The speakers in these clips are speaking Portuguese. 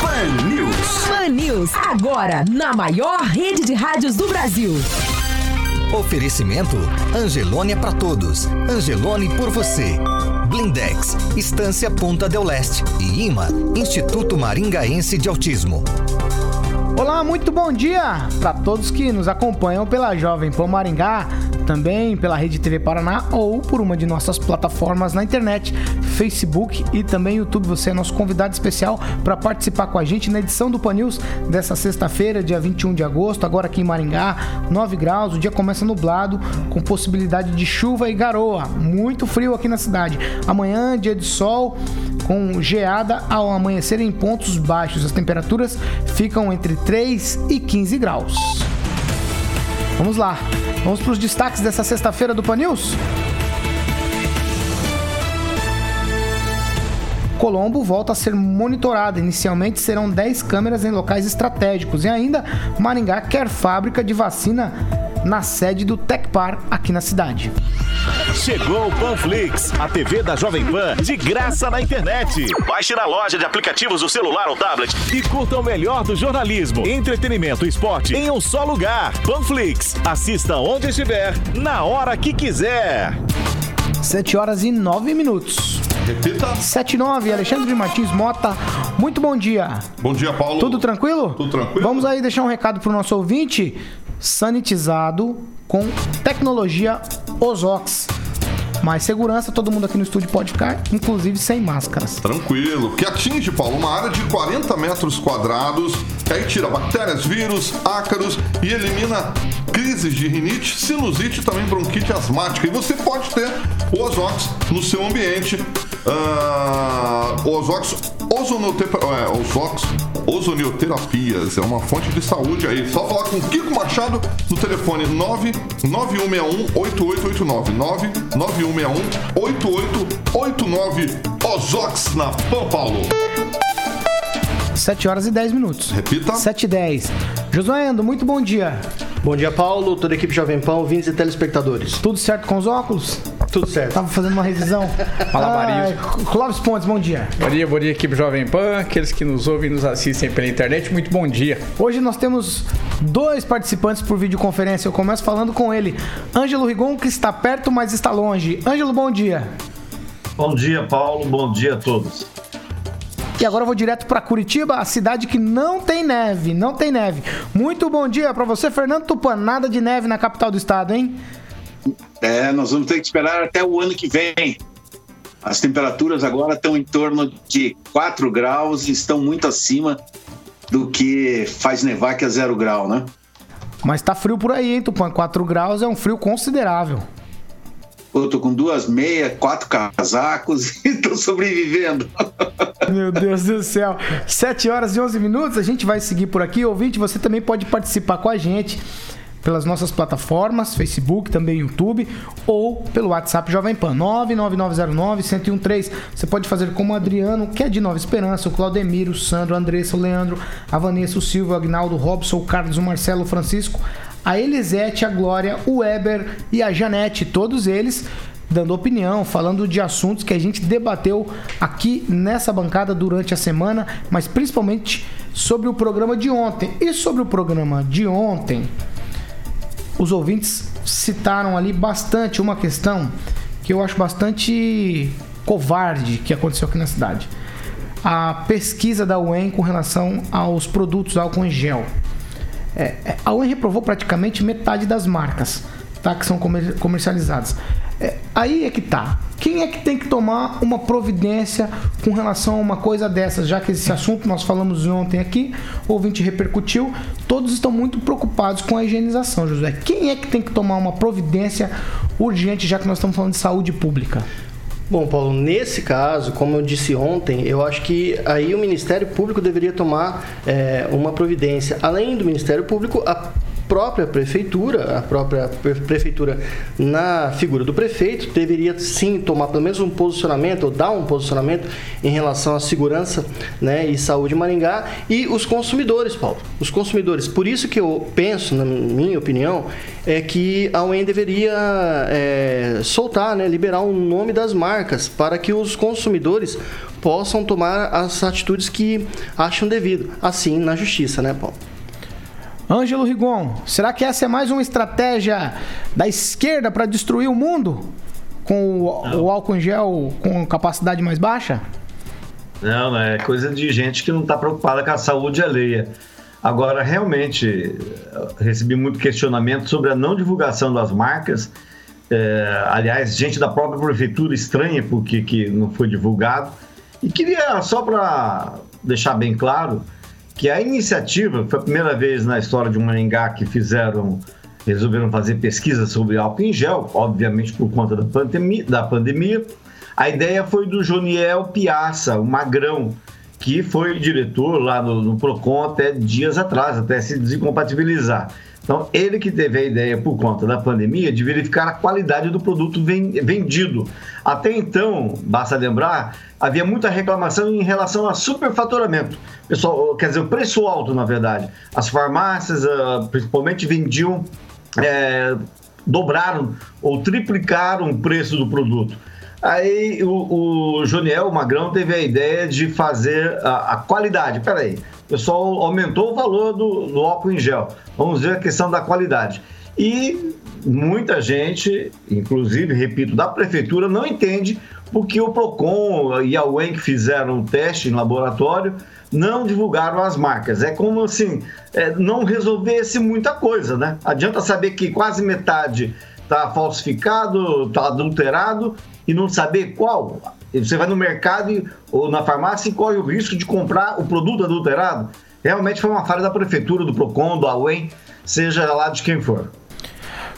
Pan News. Pan News, agora na maior rede de rádios do Brasil. Oferecimento Angelone é para todos. Angelone por você. Blindex, Estância Ponta del Leste e IMA, Instituto Maringaense de Autismo. Olá, muito bom dia para todos que nos acompanham pela Jovem Pan Maringá, também pela Rede TV Paraná ou por uma de nossas plataformas na internet, Facebook e também YouTube. Você é nosso convidado especial para participar com a gente na edição do Pan News dessa sexta-feira, dia 21 de agosto, agora aqui em Maringá, 9 graus. O dia começa nublado, com possibilidade de chuva e garoa. Muito frio aqui na cidade. Amanhã, dia de sol, com geada ao amanhecer em pontos baixos. As temperaturas ficam entre 3 e 15 graus. Vamos lá. Vamos para os destaques dessa sexta-feira do Pan News? Colombo volta a ser monitorada. Inicialmente serão 10 câmeras em locais estratégicos. E ainda, Maringá quer fábrica de vacina na sede do Tecpar aqui na cidade. Chegou o Panflix, a TV da Jovem Pan, de graça na internet. Baixe na loja de aplicativos do celular ou tablet e curta o melhor do jornalismo, entretenimento e esporte em um só lugar. Panflix, assista onde estiver, na hora que quiser. 7 horas e 9 minutos. Repita. 7 e 9, Alexandre Martins Mota. Muito bom dia. Bom dia, Paulo. Tudo tranquilo? Tudo tranquilo. Vamos aí deixar um recado pro nosso ouvinte. Sanitizado com tecnologia Ozox. Mais segurança, todo mundo aqui no estúdio pode ficar, inclusive sem máscaras. Tranquilo. Que atinge, Paulo, uma área de 40 metros quadrados. Aí tira bactérias, vírus, ácaros e elimina crises de rinite, sinusite e também bronquite asmática. E você pode ter o Ozox no seu ambiente. O Ozox, ozonotepa, é, Ozox Ozonioterapias é uma fonte de saúde aí. Só falar com o Kiko Machado no telefone 991618889. 991618889. Ozox na Pão Paulo. 7 horas e 10 minutos. Repita. 7 e 10. Josué Endo, muito bom dia. Bom dia, Paulo, toda a equipe Jovem Pan, ouvintes e telespectadores. Tudo certo com os óculos? Tudo certo. Tava fazendo uma revisão. Malabarismo. Ah, Clóvis Pontes, bom dia. Bom dia, bom dia, equipe Jovem Pan, aqueles que nos ouvem e nos assistem pela internet, muito bom dia. Hoje nós temos dois participantes por videoconferência. Eu começo falando com ele, Ângelo Rigon, que está perto, mas está longe. Ângelo, bom dia. Bom dia, Paulo. Bom dia a todos. E agora eu vou direto para Curitiba, a cidade que não tem neve, não tem neve. Muito bom dia para você, Fernando Tupan. Nada de neve na capital do estado, hein? É, nós vamos ter que esperar até o ano que vem. As temperaturas agora estão em torno de 4 graus e estão muito acima do que faz nevar que é zero grau, né? Mas tá frio por aí, hein, Tupan? 4 graus é um frio considerável. Eu tô com duas meias, quatro casacos e tô sobrevivendo. Meu Deus do céu. 7 horas e 11 minutos, a gente vai seguir por aqui. Ouvinte, você também pode participar com a gente pelas nossas plataformas, Facebook, também YouTube, ou pelo WhatsApp Jovem Pan 99909-1013. Você pode fazer como o Adriano, que é de Nova Esperança, o Claudemiro, o Sandro, a Andressa, o Leandro, a Vanessa, o Silvio, o Agnaldo, o Robson, o Carlos, o Marcelo, o Francisco, a Elisete, a Glória, o Weber e a Janete, todos eles dando opinião, falando de assuntos que a gente debateu aqui nessa bancada durante a semana, mas principalmente sobre o programa de ontem. E sobre o programa de ontem, os ouvintes citaram ali bastante uma questão que eu acho bastante covarde que aconteceu aqui na cidade. A pesquisa da UEM com relação aos produtos álcool em gel. É, é, a UEM reprovou praticamente metade das marcas tá, que são comer- comercializadas. É, aí é que tá. Quem é que tem que tomar uma providência com relação a uma coisa dessas? Já que esse assunto nós falamos ontem aqui, ouvinte repercutiu, todos estão muito preocupados com a higienização, José. Quem é que tem que tomar uma providência urgente, já que nós estamos falando de saúde pública? Bom, Paulo, nesse caso, como eu disse ontem, eu acho que aí o Ministério Público deveria tomar é, uma providência. Além do Ministério Público, a própria prefeitura, a própria pre- prefeitura na figura do prefeito, deveria sim tomar pelo menos um posicionamento, ou dar um posicionamento em relação à segurança né, e saúde em Maringá e os consumidores, Paulo. Os consumidores. Por isso que eu penso, na minha opinião, é que a UEM deveria é, soltar, né, liberar o nome das marcas para que os consumidores possam tomar as atitudes que acham devido, assim na justiça, né, Paulo? Ângelo Rigon, será que essa é mais uma estratégia da esquerda para destruir o mundo? Com o, o álcool em gel com capacidade mais baixa? Não, é coisa de gente que não está preocupada com a saúde alheia. Agora, realmente, recebi muito questionamento sobre a não divulgação das marcas. É, aliás, gente da própria prefeitura estranha porque que não foi divulgado. E queria, só para deixar bem claro, que a iniciativa foi a primeira vez na história de Maringá que fizeram, resolveram fazer pesquisa sobre álcool em gel, obviamente por conta da pandemia. Da pandemia. A ideia foi do Joniel Piazza, o magrão, que foi diretor lá no, no Procon até dias atrás, até se desincompatibilizar. Então, ele que teve a ideia, por conta da pandemia, de verificar a qualidade do produto ven- vendido. Até então, basta lembrar, havia muita reclamação em relação a superfaturamento. Pessoal, quer dizer, o preço alto, na verdade. As farmácias, ah, principalmente, vendiam, eh, dobraram ou triplicaram o preço do produto. Aí o, o Joniel, o Magrão, teve a ideia de fazer a, a qualidade. Peraí, o pessoal aumentou o valor do, do álcool em gel. Vamos ver a questão da qualidade. E muita gente, inclusive, repito, da prefeitura, não entende porque o PROCON e a que fizeram o teste em laboratório não divulgaram as marcas. É como assim, é, não resolvesse muita coisa, né? Adianta saber que quase metade está falsificado, está adulterado e não saber qual. Você vai no mercado ou na farmácia e corre o risco de comprar o produto adulterado. Realmente foi uma falha da prefeitura, do PROCON, do AUEM, seja lá de quem for.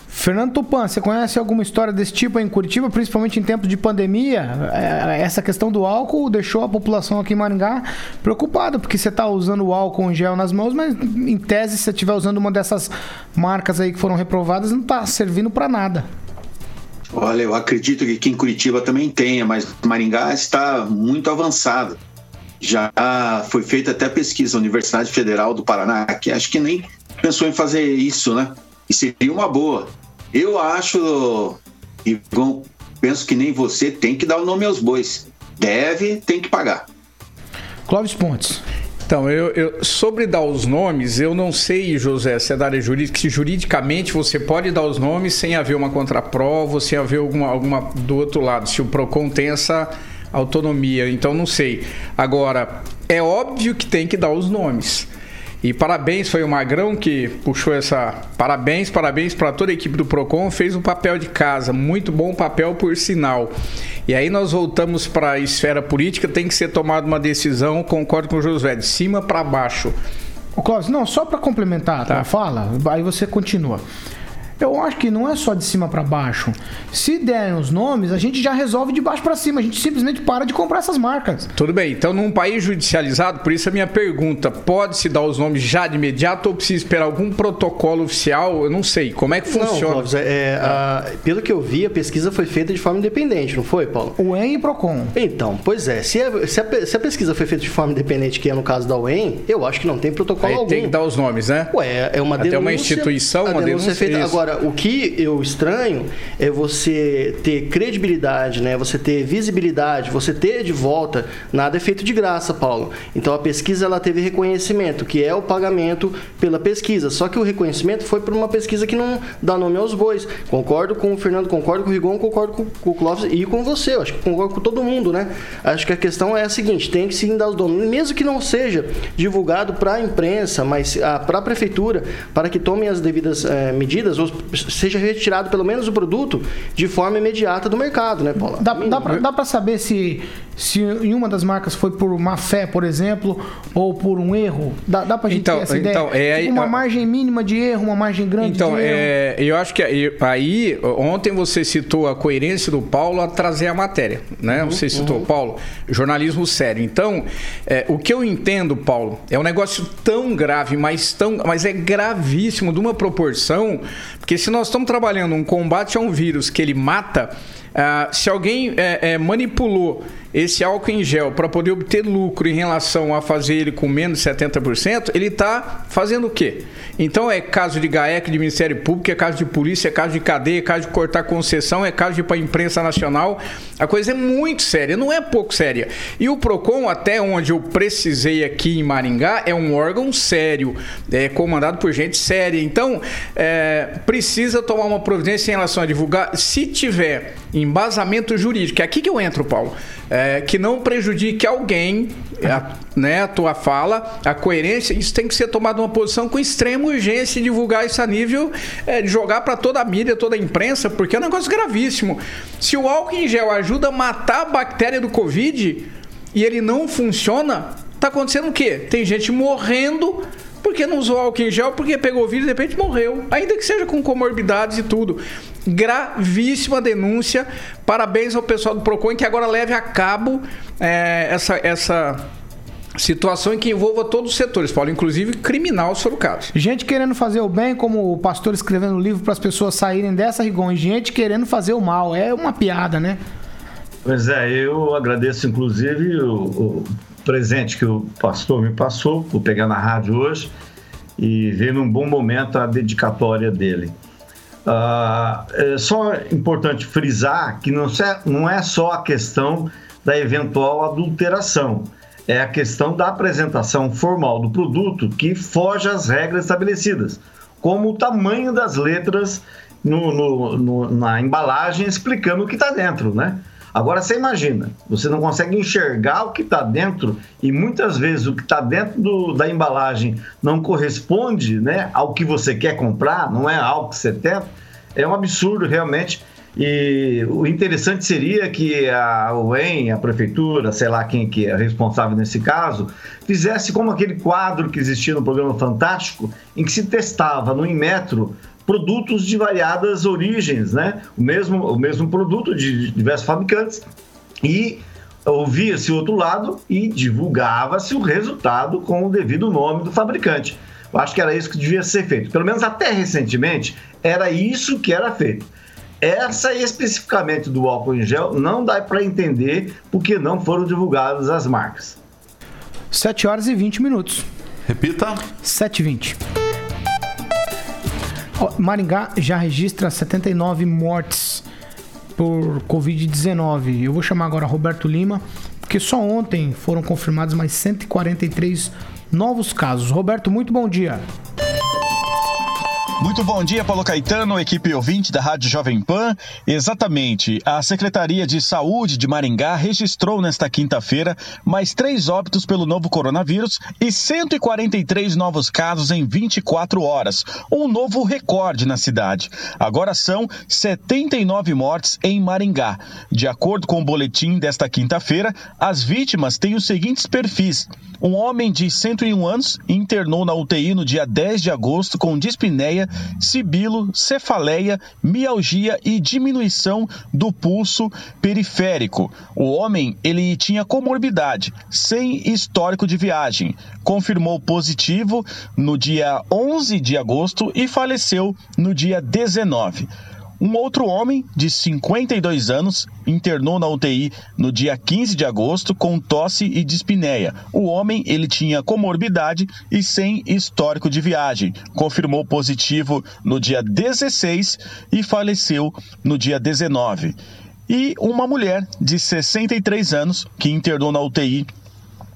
Fernando Tupan, você conhece alguma história desse tipo em Curitiba, principalmente em tempos de pandemia? É, Essa questão do álcool deixou a população aqui em Maringá preocupada, porque você está usando o álcool em gel nas mãos, mas em tese, se você estiver usando uma dessas marcas aí que foram reprovadas, não está servindo para nada. Olha, eu acredito que aqui em Curitiba também tenha, mas Maringá está muito avançado. Já foi feita até pesquisa, a Universidade Federal do Paraná, que acho que nem pensou em fazer isso, né? E seria uma boa. Eu acho, Ivan, penso que nem você tem que dar o nome aos bois. Deve, tem que pagar. Clóvis Pontes. Então, eu, eu- sobre dar os nomes, eu não sei, José, se é da área jurídica, se juridicamente você pode dar os nomes sem haver uma contraprova, sem haver alguma, alguma do outro lado, se o PROCON tem essa autonomia, então não sei. Agora, é óbvio que tem que dar os nomes. E parabéns, foi o Magrão que puxou essa. Parabéns, parabéns para toda a equipe do Procon, fez um papel de casa, muito bom papel por sinal. E aí nós voltamos para a esfera política, tem que ser tomada uma decisão, concordo com o Josué, de cima para baixo. Ô Clóvis, não, só para complementar a Tá. tua fala, aí você continua. Eu acho que não é só de cima para baixo. Se derem os nomes, a gente já resolve de baixo para cima. A gente simplesmente para de comprar essas marcas. Tudo bem, então num país judicializado, por isso a minha pergunta, pode-se dar os nomes já de imediato ou precisa esperar algum protocolo oficial? Eu não sei, como é que Não, funciona? Clóvis, é, é, a- pelo que eu vi, a pesquisa foi feita de forma independente, não foi, Paulo? O EM e Procon. Então, pois é. Se a, se a se a pesquisa foi feita de forma independente, que é no caso da UEM, eu acho que não tem protocolo Aí algum. tem que dar os nomes, né? Ué, é uma Até denúncia. uma instituição, a uma denúncia é denúncia, feita. isso. Agora, o que eu estranho é você ter credibilidade, né? Você ter visibilidade, você ter de volta. Nada é feito de graça, Paulo. Então a pesquisa ela teve reconhecimento, que é o pagamento pela pesquisa. Só que o reconhecimento foi por uma pesquisa que não dá nome aos bois. Concordo com o Fernando, concordo com o Rigon, concordo com, o Clóvis e com você. Eu acho que concordo com todo mundo, né? Acho que a questão é a seguinte: tem que sim dar os nomes, mesmo que não seja divulgado para a imprensa, mas para a prefeitura, para que tomem as devidas eh, medidas, ou seja retirado pelo menos o produto de forma imediata do mercado, né, Paula? Dá, dá, dá pra saber se se em uma das marcas foi por má fé, por exemplo, ou por um erro? Dá, dá pra gente Então, ter essa ideia? então, é aí- Tipo, uma a- margem mínima de erro, uma margem grande Então, de erro? é, eu acho que aí, ontem você citou a coerência do Paulo a trazer a matéria, né? Você citou, Paulo, jornalismo sério. Então, é, o que eu entendo, Paulo, é um negócio tão grave, mas, tão, mas é gravíssimo, de uma proporção, porque se nós estamos trabalhando um combate a um vírus que ele mata, ah, se alguém é, é, manipulou esse álcool em gel para poder obter lucro em relação a fazer ele com menos de 70%, ele está fazendo o quê? Então é caso de GAEC, de Ministério Público, é caso de polícia, é caso de cadeia, é caso de cortar concessão, é caso de ir para a imprensa nacional. A coisa é muito séria, não é pouco séria. E o PROCON, até onde eu precisei aqui em Maringá, é um órgão sério, é comandado por gente séria. Então, é, precisa tomar uma providência em relação a divulgar. Se tiver embasamento jurídico, é aqui que eu entro, Paulo, é, que não prejudique alguém, a, né, a tua fala, a coerência, isso tem que ser tomado uma posição com extrema urgência e divulgar isso a nível é, de jogar para toda a mídia, toda a imprensa, porque é um negócio gravíssimo. Se o álcool em gel ajuda a matar a bactéria do Covid e ele não funciona, tá acontecendo o quê? Tem gente morrendo porque não usou álcool em gel, porque pegou o vírus e de repente morreu. Ainda que seja com comorbidades e tudo. Gravíssima denúncia. Parabéns ao pessoal do PROCON que agora leve a cabo é, essa, essa situação em que envolva todos os setores, Paulo, inclusive criminal, se for o caso. Gente querendo fazer o bem, como o pastor escrevendo livro para as pessoas saírem dessa, Rigon, e gente querendo fazer o mal. É uma piada, né? Pois é, eu agradeço inclusive o, o presente que o pastor me passou, por pegar na rádio hoje, e ver num bom momento a dedicatória dele. Ah, é só importante frisar que não, se- não é só a questão da eventual adulteração, é a questão da apresentação formal do produto que foge às regras estabelecidas, como o tamanho das letras no- no- no- na embalagem explicando o que está dentro, né? Agora você imagina, você não consegue enxergar o que está dentro e muitas vezes o que está dentro do- da embalagem não corresponde né, ao que você quer comprar, não é algo que você tem. É um absurdo realmente. E o interessante seria que a UEM, a prefeitura, sei lá quem que é responsável nesse caso, fizesse como aquele quadro que existia no programa Fantástico, em que se testava no Inmetro produtos de variadas origens, né? O mesmo, o mesmo produto de diversos fabricantes e ouvia-se o outro lado e divulgava-se o resultado com o devido nome do fabricante. Eu acho que era isso que devia ser feito. Pelo menos até recentemente, era isso que era feito. Essa especificamente do álcool em gel não dá para entender porque não foram divulgadas as marcas. 7 horas e 20 minutos. Repita. 7 e 20. Maringá já registra 79 mortes por Covid-19. Eu vou chamar agora Roberto Lima, porque só ontem foram confirmados mais 143 novos casos. Roberto, muito bom dia. Muito bom dia, Paulo Caetano, equipe ouvinte da Rádio Jovem Pan. Exatamente, a Secretaria de Saúde de Maringá registrou nesta quinta-feira mais três óbitos pelo novo coronavírus e 143 novos casos em 24 horas, um novo recorde na cidade. Agora são 79 mortes em Maringá. De acordo com o boletim desta quinta-feira, as vítimas têm os seguintes perfis. Um homem de 101 anos internou na UTI no dia 10 de agosto com dispneia, sibilo, cefaleia, mialgia e diminuição do pulso periférico. O homem, ele tinha comorbidade, sem histórico de viagem. Confirmou positivo no dia 11 de agosto e faleceu no dia 19. Um outro homem, de 52 anos, internou na UTI no dia 15 de agosto com tosse e dispneia. O homem, ele tinha comorbidade e sem histórico de viagem. Confirmou positivo no dia 16 e faleceu no dia 19. E uma mulher de 63 anos que internou na UTI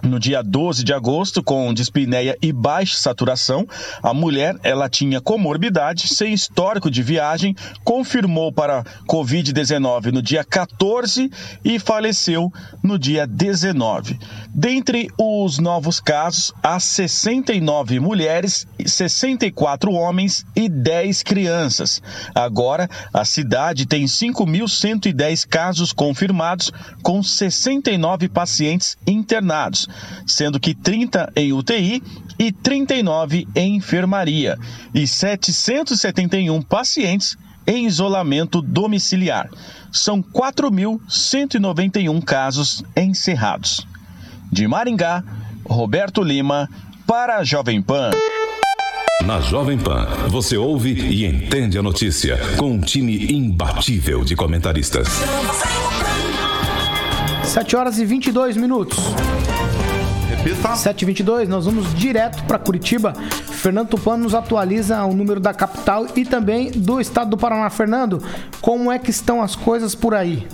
no dia 12 de agosto com dispneia e baixa saturação. A mulher, ela tinha comorbidade, sem histórico de viagem, confirmou para COVID-19 no dia 14 e faleceu no dia 19. Dentre os novos casos, há 69 mulheres, 64 homens e 10 crianças. Agora, a cidade tem 5.110 casos confirmados, com 69 pacientes internados sendo que 30 em UTI e 39 em enfermaria, e 771 pacientes em isolamento domiciliar. São 4.191 casos encerrados. De Maringá, Roberto Lima, para a Jovem Pan. Na Jovem Pan, você ouve e entende a notícia com um time imbatível de comentaristas. 7 horas e 22 minutos. Repita. 7h22, nós vamos direto para Curitiba. Fernando Tupan nos atualiza o número da capital e também do estado do Paraná. Fernando, como é que estão as coisas por aí?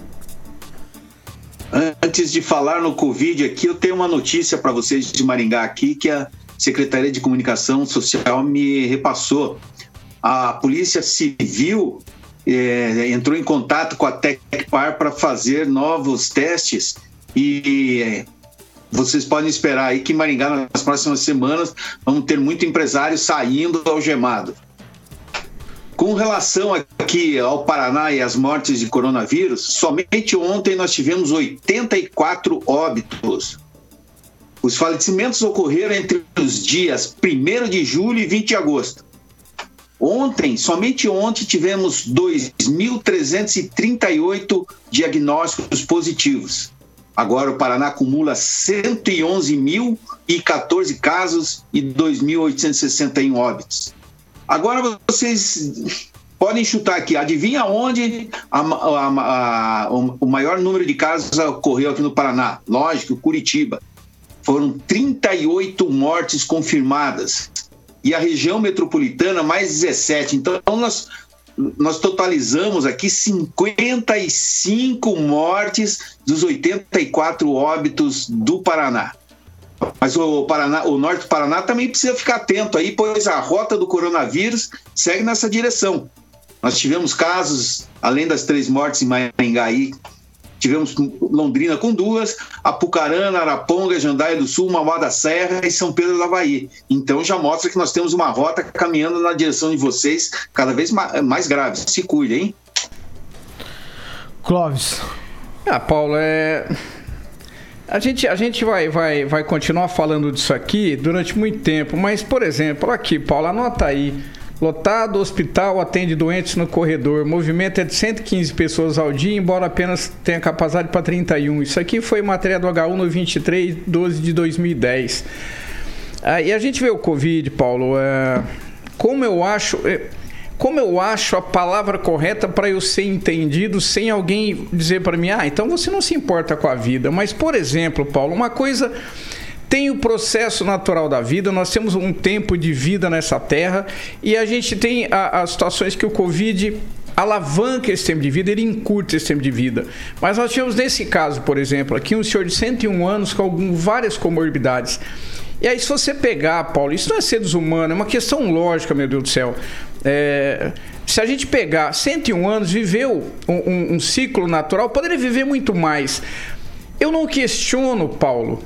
Antes de falar no Covid aqui, eu tenho uma notícia para vocês de Maringá aqui que a Secretaria de Comunicação Social me repassou. A Polícia Civil eh, entrou em contato com a Tecpar para fazer novos testes e eh, vocês podem esperar aí que Maringá nas próximas semanas vamos ter muito empresário saindo algemado. Com relação aqui ao Paraná e as mortes de coronavírus, somente ontem nós tivemos 84 óbitos. Os falecimentos ocorreram entre os dias 1 de julho e 20 de agosto. Ontem, somente ontem, tivemos 2.338 diagnósticos positivos. Agora o Paraná acumula 111.014 casos e 2.861 óbitos. Agora vocês podem chutar aqui, adivinha onde a, a, a, o maior número de casos ocorreu aqui no Paraná? Lógico, Curitiba. Foram 38 mortes confirmadas. E a região metropolitana, mais 17. Então, nós nós totalizamos aqui 55 mortes dos 84 óbitos do Paraná. Mas o, Paraná, o norte do Paraná também precisa ficar atento aí, pois a rota do coronavírus segue nessa direção. Nós tivemos casos, além das três mortes em Maringaí, Tivemos Londrina com duas, Apucarana, Araponga, Jandaia do Sul, Mauá da Serra e São Pedro do Havaí. Então já mostra que nós temos uma rota caminhando na direção de vocês cada vez mais grave. Se cuide, hein? Clóvis. Ah, Paulo, é. A gente, a gente vai, vai, vai continuar falando disso aqui durante muito tempo, mas, por exemplo, aqui, Paulo, anota aí. Lotado, hospital atende doentes no corredor. O movimento é de 115 pessoas ao dia, embora apenas tenha capacidade para 31. Isso aqui foi matéria do H1 no 23 12 de 2010. Ah, e a gente vê o Covid, Paulo, é, como eu acho. É, como eu acho a palavra correta para eu ser entendido sem alguém dizer para mim, ah, então você não se importa com a vida. Mas, por exemplo, Paulo, uma coisa tem o processo natural da vida, nós temos um tempo de vida nessa terra e a gente tem as situações que o Covid alavanca esse tempo de vida, ele encurta esse tempo de vida. Mas nós tivemos nesse caso, por exemplo, aqui um senhor de 101 anos com algum, várias comorbidades. E aí, se você pegar, Paulo, isso não é ser desumano, é uma questão lógica, meu Deus do céu. É, se a gente pegar 101 anos, viveu um, um, um ciclo natural, poderia viver muito mais. Eu não questiono, Paulo,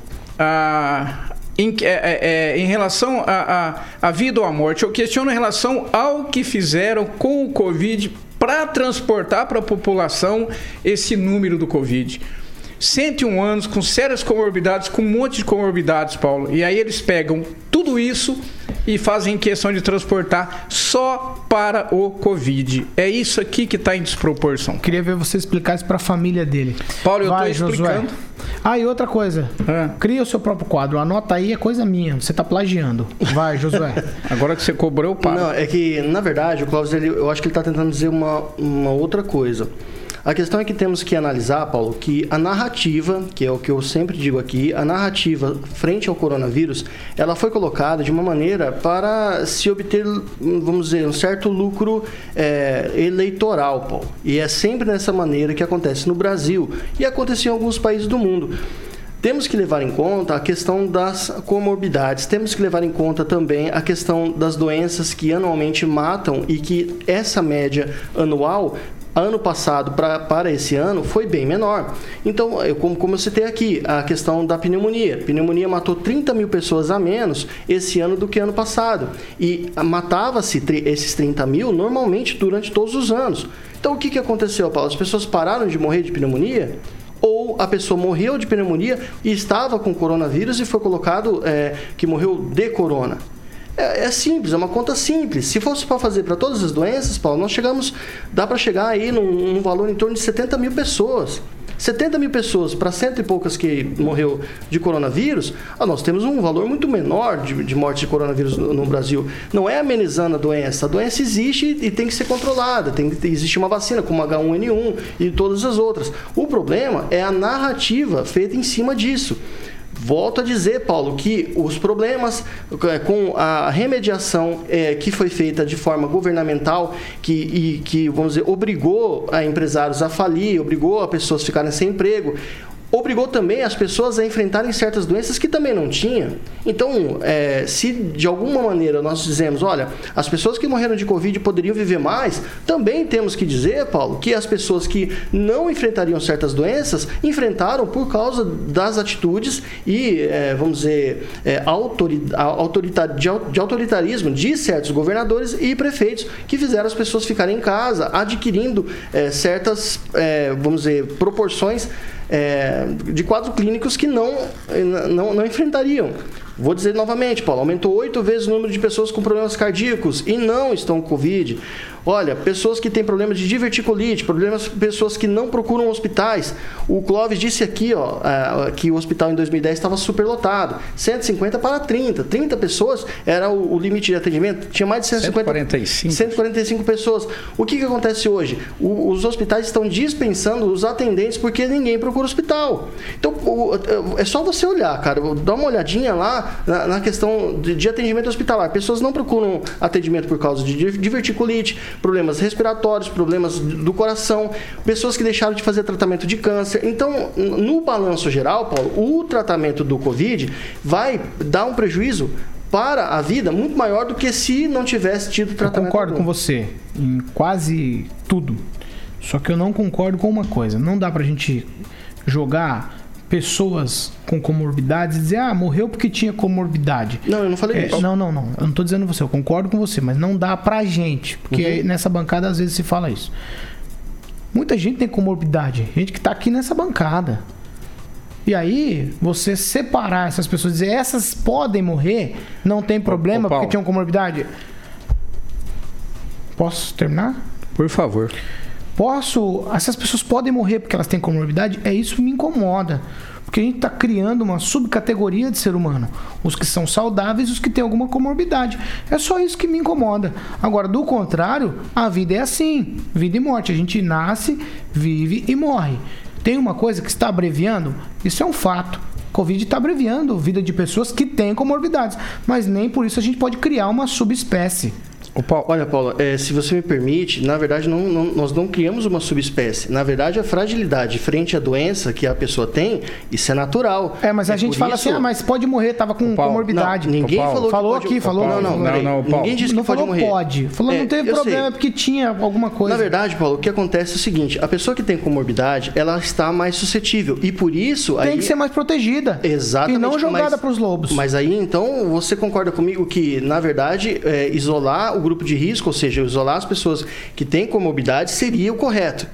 em, é, é, é, em, relação à vida ou à morte, eu questiono em relação ao que fizeram com o Covid para transportar para a população esse número do Covid. 101 anos, com sérias comorbidades, com um monte de comorbidades, Paulo. E aí eles pegam tudo isso e fazem questão de transportar só para o Covid. É isso aqui que está em desproporção. Queria ver você explicar isso para a família dele. Paulo, eu estou explicando. Ah, e outra coisa. É. Cria o seu próprio quadro. Anota aí, é coisa minha. Você está plagiando. Vai, Josué. Agora que você cobrou, para. Não, é que, na verdade, o Cláudio, ele, eu acho que ele está tentando dizer uma, uma outra coisa. A questão é que temos que analisar, Paulo, que a narrativa, que é o que eu sempre digo aqui, a narrativa frente ao coronavírus, ela foi colocada de uma maneira para se obter, vamos dizer, um certo lucro é, eleitoral, Paulo. E é sempre dessa maneira que acontece no Brasil e acontece em alguns países do mundo. temos que levar em conta a questão das comorbidades, temos que levar em conta também a questão das doenças que anualmente matam e que essa média anual ano passado pra, para esse ano foi bem menor. Então, eu, como, como eu citei aqui, a questão da pneumonia. Pneumonia matou 30 mil pessoas a menos esse ano do que ano passado. E matava-se esses 30 mil normalmente durante todos os anos. Então, o que, que aconteceu, Paulo? As pessoas pararam de morrer de pneumonia? ou a pessoa morreu de pneumonia e estava com coronavírus e foi colocado é, que morreu de corona. É, é, simples, é uma conta simples. Se fosse para fazer para todas as doenças, Paulo, nós chegamos, dá para chegar aí num, num, valor em torno de 70 mil pessoas. 70 mil pessoas para cento e poucas que morreu de coronavírus, ah, nós temos um valor muito menor de, de morte de coronavírus no, no, Brasil. Não é amenizando a doença. A doença existe e tem que ser controlada. Tem existe uma vacina como H1N1 e todas as outras. O problema é a narrativa feita em cima disso. Volto a dizer, Paulo, que os problemas é, com a remediação é, que foi feita de forma governamental, que, e que, vamos dizer, obrigou a empresários a falir, obrigou a pessoas a ficarem sem emprego, obrigou também as pessoas a enfrentarem certas doenças que também não tinham. Então, é, se de alguma maneira nós dizemos, olha, as pessoas que morreram de Covid poderiam viver mais, também temos que dizer, Paulo, que as pessoas que não enfrentariam certas doenças enfrentaram por causa das atitudes e, é, vamos dizer, é, de autoritarismo de certos governadores e prefeitos que fizeram as pessoas ficarem em casa, adquirindo é, certas, é, vamos dizer, proporções é, de quadros clínicos que não, não, não enfrentariam. Vou dizer novamente, Paulo, aumentou oito vezes o número de pessoas com problemas cardíacos e não estão com Covid. Olha, pessoas que têm problemas de diverticulite, problemas, pessoas que não procuram hospitais. O Clóvis disse aqui, ó, que o hospital em 2010 estava superlotado. 150 para 30. 30 pessoas era o, o limite de atendimento. Tinha mais de 150, 145. 145 pessoas. O que, que acontece hoje? O, os hospitais estão dispensando os atendentes porque ninguém procura hospital. Então, o, é só você olhar, cara. Dá uma olhadinha lá na, na questão de, de atendimento hospitalar. Pessoas não procuram atendimento por causa de diverticulite, problemas respiratórios, problemas do coração, pessoas que deixaram de fazer tratamento de câncer. Então, no balanço geral, Paulo, o tratamento do Covid vai dar um prejuízo para a vida muito maior do que se não tivesse tido tratamento. Eu concordo algum. com você em quase tudo. Só que eu não concordo com uma coisa. Não dá pra gente jogar pessoas com comorbidades e dizer, ah, morreu porque tinha comorbidade. Não, eu não falei é, isso. Não, não, não. Eu não estou dizendo você, eu concordo com você, mas não dá pra gente. Porque uhum. nessa bancada às vezes se fala isso. Muita gente tem comorbidade, gente que está aqui nessa bancada. E aí, você separar essas pessoas, dizer essas podem morrer, não tem problema ô, ô, porque tinham comorbidade. Posso terminar? Por favor. Posso. Essas pessoas podem morrer porque elas têm comorbidade? É isso que me incomoda. Porque a gente está criando uma subcategoria de ser humano. Os que são saudáveis e os que têm alguma comorbidade. É só isso que me incomoda. Agora, do contrário, a vida é assim: vida e morte. A gente nasce, vive e morre. Tem uma coisa que está abreviando? Isso é um fato. Covid está abreviando a vida de pessoas que têm comorbidades. Mas nem por isso a gente pode criar uma subespécie. Paulo, olha, Paulo, é, se você me permite, na verdade, não, não, nós não criamos uma subespécie. Na verdade, a fragilidade frente à doença que a pessoa tem, isso é natural. É, mas a gente fala isso... assim, ah, mas pode morrer, tava com Paulo, comorbidade. Não, ninguém falou Falou pode... aqui, falou. Não, não, não, não Ninguém disse não que pode falou morrer. pode. Falou é, não teve problema sei. porque tinha alguma coisa. Na verdade, Paulo, o que acontece é o seguinte, a pessoa que tem comorbidade, ela está mais suscetível. E por isso... Tem aí... que ser mais protegida. Exatamente. E não jogada para os lobos. Mas aí, então, você concorda comigo que, na verdade, é, isolar o grupo de risco, ou seja, isolar as pessoas que têm comorbidade seria o correto.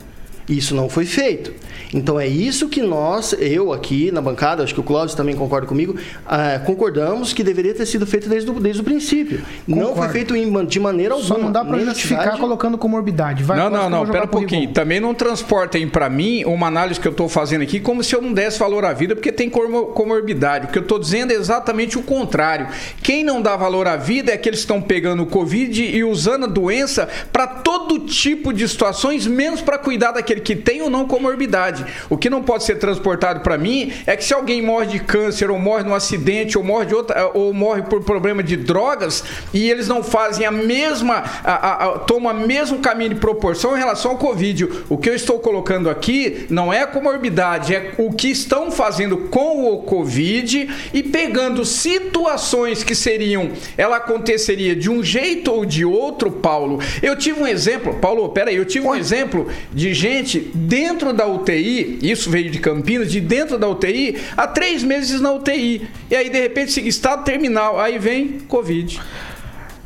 Isso não foi feito. Então é isso que nós, eu aqui na bancada, acho que o Cláudio também concorda comigo, ah, concordamos que deveria ter sido feito desde o, desde o princípio. Concordo. Não foi feito em, de maneira alguma. Só não dá para justificar cidade... colocando comorbidade. Vai, não, não, não, pera um pouquinho. Também não transportem para mim uma análise que eu estou fazendo aqui como se eu não desse valor à vida porque tem comorbidade. O que eu estou dizendo é exatamente o contrário. Quem não dá valor à vida é aqueles que estão pegando o Covid e usando a doença para todo tipo de situações, menos para cuidar daquele aquele que tem ou não comorbidade. O que não pode ser transportado para mim é que se alguém morre de câncer ou morre num acidente ou morre de outra ou morre por problema de drogas e eles não fazem a mesma a, a, a, tomam o mesmo caminho de proporção em relação ao Covid. O que eu estou colocando aqui não é a comorbidade, é o que estão fazendo com o Covid e pegando situações que seriam ela aconteceria de um jeito ou de outro, Paulo. Eu tive um exemplo, Paulo, peraí, eu tive um exemplo de gente dentro da UTI, isso veio de Campinas, de dentro da UTI, há três meses na UTI. E aí, de repente, estado terminal, aí vem Covid.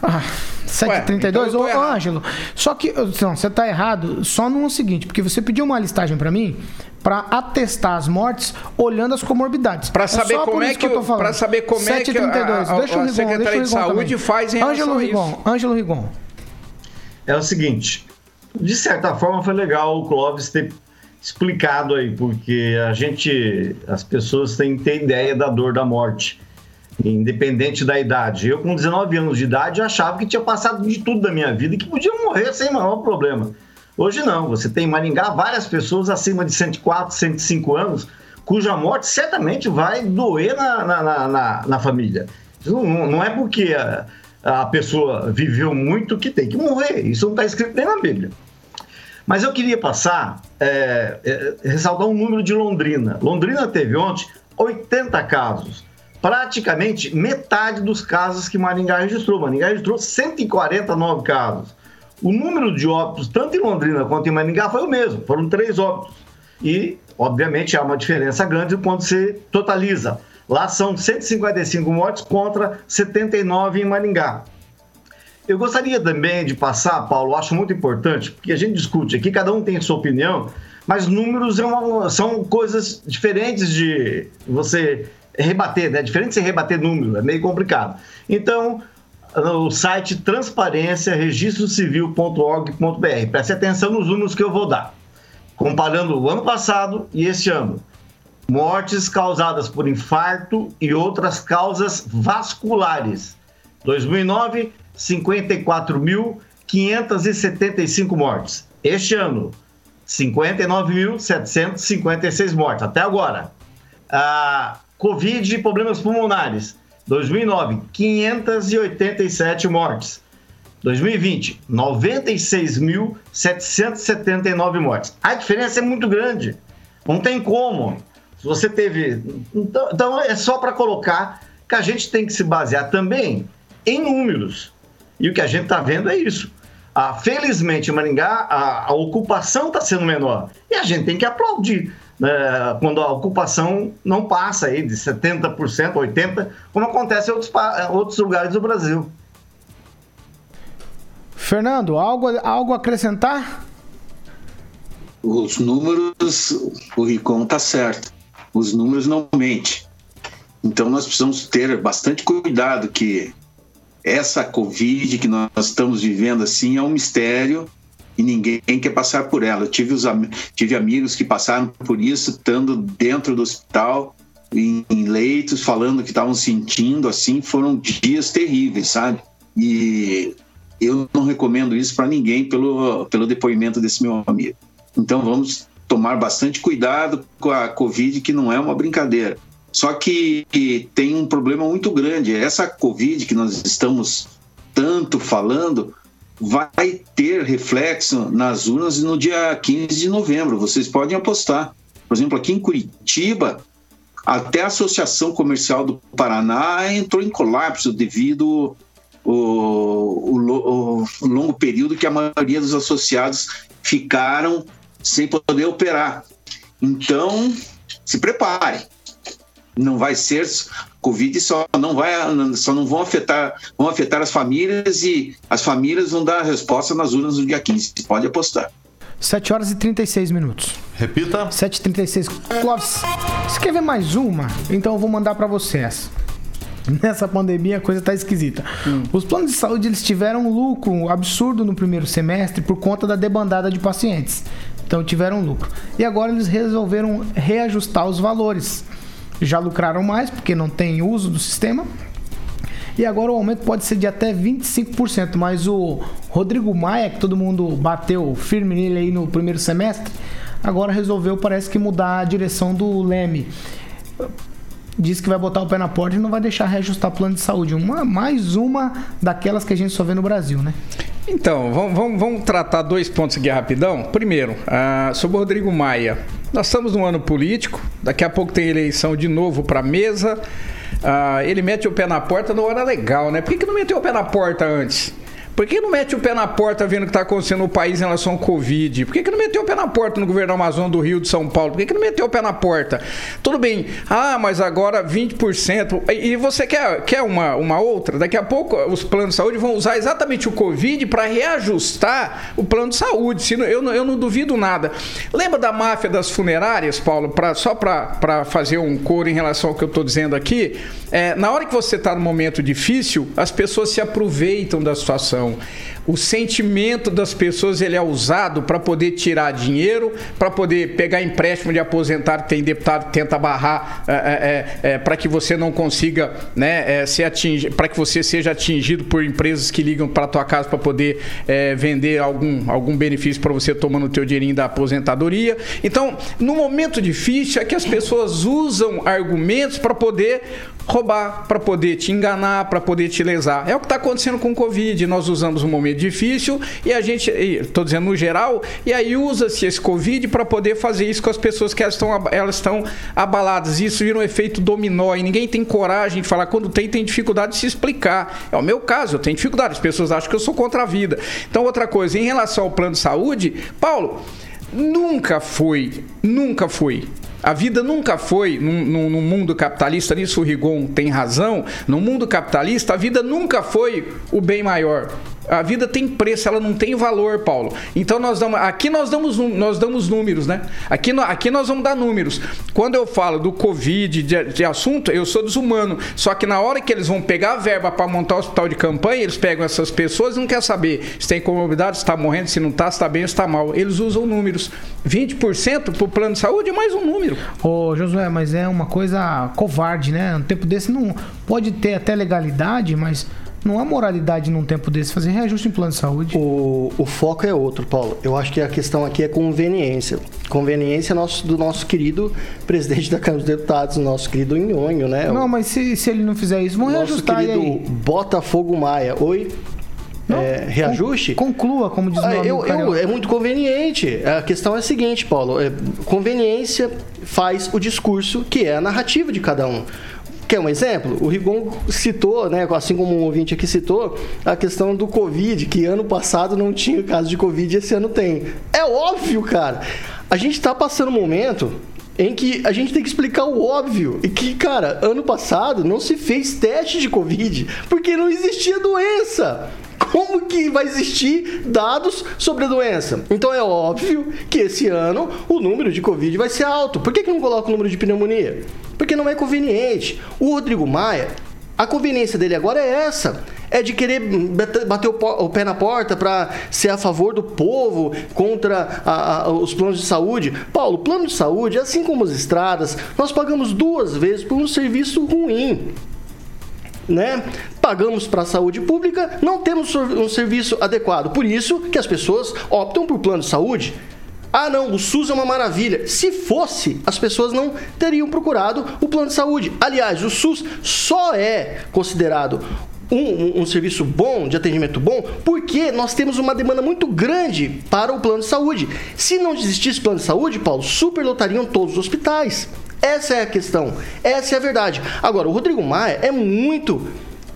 Ah, 732? então eu tô Ô, ô, Ângelo, só que não, você tá errado só no seguinte, porque você pediu uma listagem pra mim pra atestar as mortes olhando as comorbidades. Pra saber só por como é que eu tô o- falando. pra saber como é que a- 732. a- a- deixa o a Rigon, Secretaria deixa o de Rigon Saúde também. faz em Ângelo a Rigon, isso. Ângelo Rigon. é o seguinte: de certa forma foi legal o Clóvis ter explicado aí, porque a gente, as pessoas têm que ter ideia da dor da morte, independente da idade. Eu, com 19 anos de idade, achava que tinha passado de tudo da minha vida e que podia morrer sem maior problema. Hoje não, você tem em Maringá várias pessoas acima de 104, 105 anos, cuja morte certamente vai doer na, na, na, na- família. Não, não é porque a, a pessoa viveu muito que tem que morrer. Isso não está escrito nem na Bíblia. Mas eu queria passar, é, é, ressaltar um número de Londrina. Londrina teve ontem 80 casos. Praticamente metade dos casos que Maringá registrou. Maringá registrou 149 casos. O número de óbitos, tanto em Londrina quanto em Maringá, foi o mesmo. Foram três óbitos. E, obviamente, há uma diferença grande quando você totaliza. Lá são 155 mortes contra 79 em Maringá. Eu gostaria também de passar, Paulo, acho muito importante, porque a gente discute aqui, cada um tem sua opinião, mas números é uma- são coisas diferentes de você rebater, né? Diferente de você rebater número, é meio complicado. Então, o site transparência-registrocivil.org.br. Preste atenção nos números que eu vou dar. Comparando o ano passado e esse ano. Mortes causadas por infarto e outras causas vasculares. 2009, 54.575 mortes. Este ano, 59.756 mortes. Até agora. A Covid e problemas pulmonares. 2009, 587 mortes. 2020, 96.779 mortes. A diferença é muito grande. Não tem como. Se você teve. Então, então é só para colocar que a gente tem que se basear também em números. E o que a gente está vendo é isso. Ah, felizmente, em Maringá, a, a ocupação está sendo menor. E a gente tem que aplaudir. né, quando a ocupação não passa aí de 70%, 80%, como acontece em outros, pa- outros lugares do Brasil. Fernando, algo, algo a acrescentar? Os números, o Ricom tá certo. Os números não mentem. Então nós precisamos ter bastante cuidado que essa Covid que nós estamos vivendo assim é um mistério e ninguém quer passar por ela. Eu tive, os, tive amigos que passaram por isso, estando dentro do hospital, em, em leitos, falando que estavam sentindo assim, foram dias terríveis, sabe? E eu não recomendo isso para ninguém pelo, pelo depoimento desse meu amigo. Então vamos tomar bastante cuidado com a Covid, que não é uma brincadeira. Só que tem um problema muito grande. Essa Covid que nós estamos tanto falando vai ter reflexo nas urnas no dia 15 de novembro. Vocês podem apostar. Por exemplo, aqui em Curitiba, até a Associação Comercial do Paraná entrou em colapso devido o longo período que a maioria dos associados ficaram sem poder operar. Então, se prepare. Não vai ser Covid só não vai só não vão afetar vão afetar as famílias e as famílias vão dar a resposta nas urnas no dia 15. Pode apostar. 7 horas e 36 minutos. Repita. 7h36. Clóvis, você quer ver mais uma? Então eu vou mandar pra você essa. Nessa pandemia a coisa tá esquisita. Os planos de saúde eles tiveram um lucro absurdo no primeiro semestre por conta da debandada de pacientes. Então tiveram lucro. E agora eles resolveram reajustar os valores. Já lucraram mais porque não tem uso do sistema. E agora o aumento pode ser de até 25%, mas o Rodrigo Maia, que todo mundo bateu firme nele aí no primeiro semestre, agora resolveu, parece que mudar a direção do Leme. Diz que vai botar o pé na porta e não vai deixar reajustar plano de saúde. Uma, mais uma daquelas que a gente só vê no Brasil, né? Então, vamos, vamos, vamos tratar dois pontos aqui rapidão. Primeiro, ah, sobre o Rodrigo Maia. Nós estamos num ano político, daqui a pouco tem eleição de novo para a mesa. Ah, ele mete o pé na porta na hora legal, né? Por que, que não meteu o pé na porta antes? Por que não mete o pé na porta vendo o que está acontecendo no país em relação ao Covid? Por que, que não meteu o pé na porta no governo Amazonas do Rio de São Paulo? Por que, que não meteu o pé na porta? Tudo bem, ah, mas agora 20%. E você quer, quer uma, uma outra? Daqui a pouco os planos de saúde vão usar exatamente o Covid para reajustar o plano de saúde. Eu, não- eu não duvido nada. Lembra da máfia das funerárias, Paulo? Pra, só para fazer um coro em relação ao que eu estou dizendo aqui. É, na hora que você está num momento difícil, as pessoas se aproveitam da situação. O sentimento das pessoas ele é usado para poder tirar dinheiro, para poder pegar empréstimo de aposentado. Tem deputado que tenta barrar para que você não consiga né, é, ser atingido, para que você seja atingido por empresas que ligam para tua casa para poder é, vender algum, algum benefício para você tomando o teu dinheirinho da aposentadoria. Então, no momento difícil é que as pessoas usam argumentos para poder roubar, para poder te enganar, para poder te lesar. É o que está acontecendo com o Covid. Nós usamos um momento difícil e a gente, estou dizendo no geral, e aí usa-se esse Covid para poder fazer isso com as pessoas que elas estão, elas estão abaladas. Isso vira um efeito dominó e ninguém tem coragem de falar. Quando tem, tem dificuldade de se explicar. É o meu caso, eu tenho dificuldade. As pessoas acham que eu sou contra a vida. Então, outra coisa, em relação ao plano de saúde, Paulo, nunca foi, nunca foi. A vida nunca foi, num mundo capitalista, nisso o Rigon tem razão, no mundo capitalista, a vida nunca foi o bem maior. A vida tem preço, ela não tem valor, Paulo. Então nós damos, aqui nós damos, nós damos números, né? Aqui, aqui nós vamos dar números. Quando eu falo do Covid, de, de assunto, eu sou desumano. Só que na hora que eles vão pegar a verba para montar o hospital de campanha, eles pegam essas pessoas e não quer saber se tem comorbidade, se está morrendo, se não está, se está bem ou se está mal. Eles usam números. 20% para o plano de saúde é mais um número. Ô, Josué, mas é uma coisa covarde, né? Um tempo desse não pode ter até legalidade, mas não há moralidade num tempo desse fazer reajuste em plano de saúde. O, o foco é outro, Paulo. Eu acho que a questão aqui é conveniência. Conveniência nosso, do nosso querido presidente da Câmara dos Deputados, nosso querido Nhonho, né? Não, mas se, se ele não fizer isso, vão Nosso reajustar e querido aí. Botafogo Maia. Oi? É, reajuste? Conclua, como diz o Ah, amigo eu, eu- é muito conveniente. A questão é a seguinte, Paulo. é, conveniência faz o discurso que é a narrativa de cada um. Quer um exemplo? O Rigon citou, né, assim como um ouvinte aqui citou, a questão do Covid, que ano passado não tinha caso de Covid e esse ano tem. É óbvio, cara. A gente está passando um momento em que a gente tem que explicar o óbvio. E que, cara, ano passado não se fez teste de Covid, porque não existia doença. Como que vai existir dados sobre a doença? Então é óbvio que esse ano o número de Covid vai ser alto. Por que, que não coloca o número de pneumonia? Porque não é conveniente. O Rodrigo Maia, a conveniência dele agora é essa. É de querer bate- bater o pé na porta para ser a favor do povo contra a- a- os planos de saúde. Paulo, plano de saúde, assim como as estradas, nós pagamos duas vezes por um serviço ruim né? Pagamos para a saúde pública, não temos um serviço adequado. Por isso que as pessoas optam por plano de saúde. Ah, não, o SUS é uma maravilha. Se fosse, as pessoas não teriam procurado o plano de saúde. Aliás, o SUS só é considerado um, um- um serviço bom, de atendimento bom, porque nós temos uma demanda muito grande para o plano de saúde. Se não existisse plano de saúde, Paulo, superlotariam todos os hospitais. Essa é a questão. Essa é a verdade. Agora, o Rodrigo Maia é muito.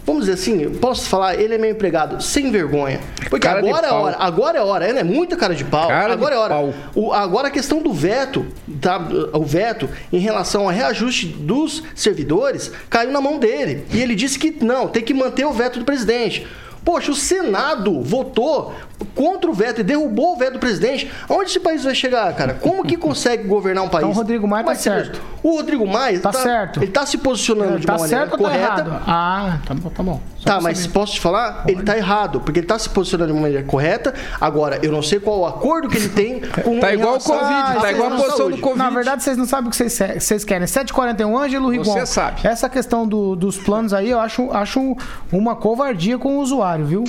Vamos dizer assim, posso falar, ele é meu empregado sem vergonha. Porque Cara de agora é hora, agora é hora, ele é muita cara de pau. Cara de agora é a hora. pau. O- agora a questão do veto, tá, o veto em relação ao reajuste dos servidores caiu na mão dele. E ele disse que não, tem que manter o veto do presidente. Poxa, o Senado votou contra o veto e derrubou o veto do presidente. Aonde esse país vai chegar, cara? Como que consegue governar um país? Então o Rodrigo Maia tá certo. O Rodrigo Maia Tá certo. Ele tá se posicionando de tá uma maneira certo ou tá correta. errado? Ah, tá bom, tá bom. Só Tá, mas saber. posso te falar? Ele tá errado, porque ele tá se posicionando de uma maneira correta. Agora, eu não sei qual o acordo que ele tem com Tá igual o Covid, à tá igual a posição do. Covid. Na verdade, vocês não sabem o que vocês, vocês querem. 741, Ângelo Rigon. Você sabe. Essa questão do- dos planos aí, eu acho, acho uma covardia com o usuário, viu?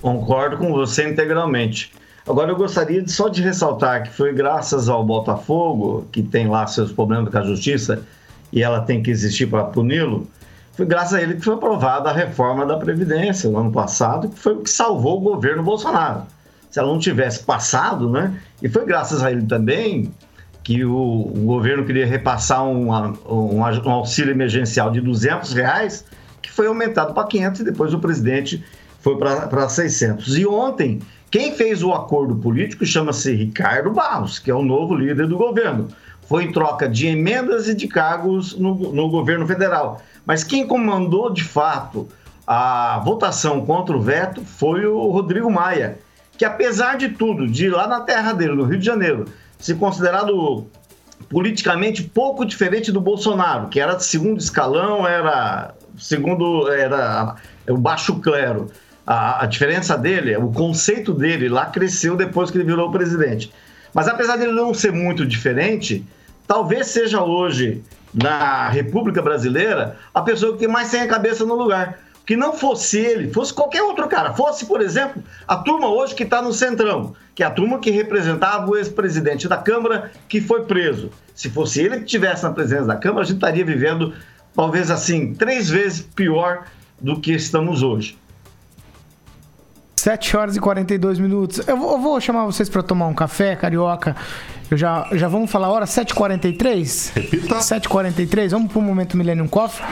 Concordo com você integralmente. Agora, eu gostaria de, só de ressaltar que foi graças ao Botafogo, que tem lá seus problemas com a justiça e ela tem que existir para puni-lo, foi graças a ele que foi aprovada a reforma da Previdência no ano passado, que foi o que salvou o governo Bolsonaro. Se ela não tivesse passado, né? E foi graças a ele também que o, o governo queria repassar um, um, um, auxílio emergencial de 200 reais, que foi aumentado para 500 e depois o presidente foi para 600. E ontem, quem fez o acordo político chama-se Ricardo Barros, que é o novo líder do governo. Foi em troca de emendas e de cargos no, no governo federal. Mas quem comandou de fato a votação contra o veto foi o Rodrigo Maia, que apesar de tudo, de lá na terra dele, no Rio de Janeiro, se considerado politicamente pouco diferente do Bolsonaro, que era segundo escalão, era segundo era o baixo clero. A, a, diferença dele, o conceito dele lá cresceu depois que ele virou presidente. Mas apesar dele não ser muito diferente, talvez seja hoje na República Brasileira a pessoa que mais tem a cabeça no lugar. Que não fosse ele, fosse qualquer outro cara, fosse, por exemplo, a turma hoje que está no Centrão, que é a turma que representava o ex-presidente da Câmara que foi preso. Se fosse ele que estivesse na presença da Câmara, a gente estaria vivendo, talvez assim, três vezes pior do que estamos hoje. 7 horas e 42 minutos. Eu vou, eu vou chamar vocês para tomar um café, carioca. Eu já, já vamos falar a hora 7h43? Repita. 7h43, vamos pro momento Millennium Coffee.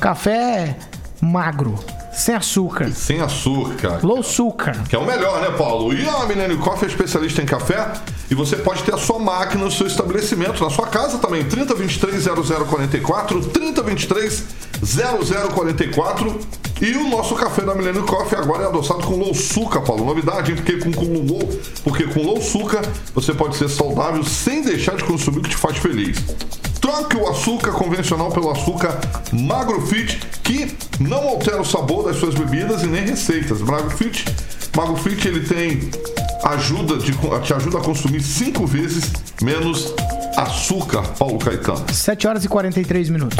Café magro. Sem açúcar. Sem açúcar. Low açúcar. Que é o melhor, né, Paulo? E a Millennium Coffee é especialista em café e você pode ter a sua máquina no seu estabelecimento, na sua casa também. 3023 0044, 3023 0044. E o nosso café da Millennium Coffee agora é adoçado com low suca, Paulo. Novidade, hein? Porque com, com porque com low suca você pode ser saudável sem deixar de consumir o que te faz feliz. Troque o açúcar convencional pelo açúcar Magro Fit, que não altera o sabor das suas bebidas e nem receitas. Magro Fit, Magro Fit ele tem ajuda de, te ajuda a consumir cinco vezes menos açúcar, Paulo Caetano. 7 horas e 43 minutos.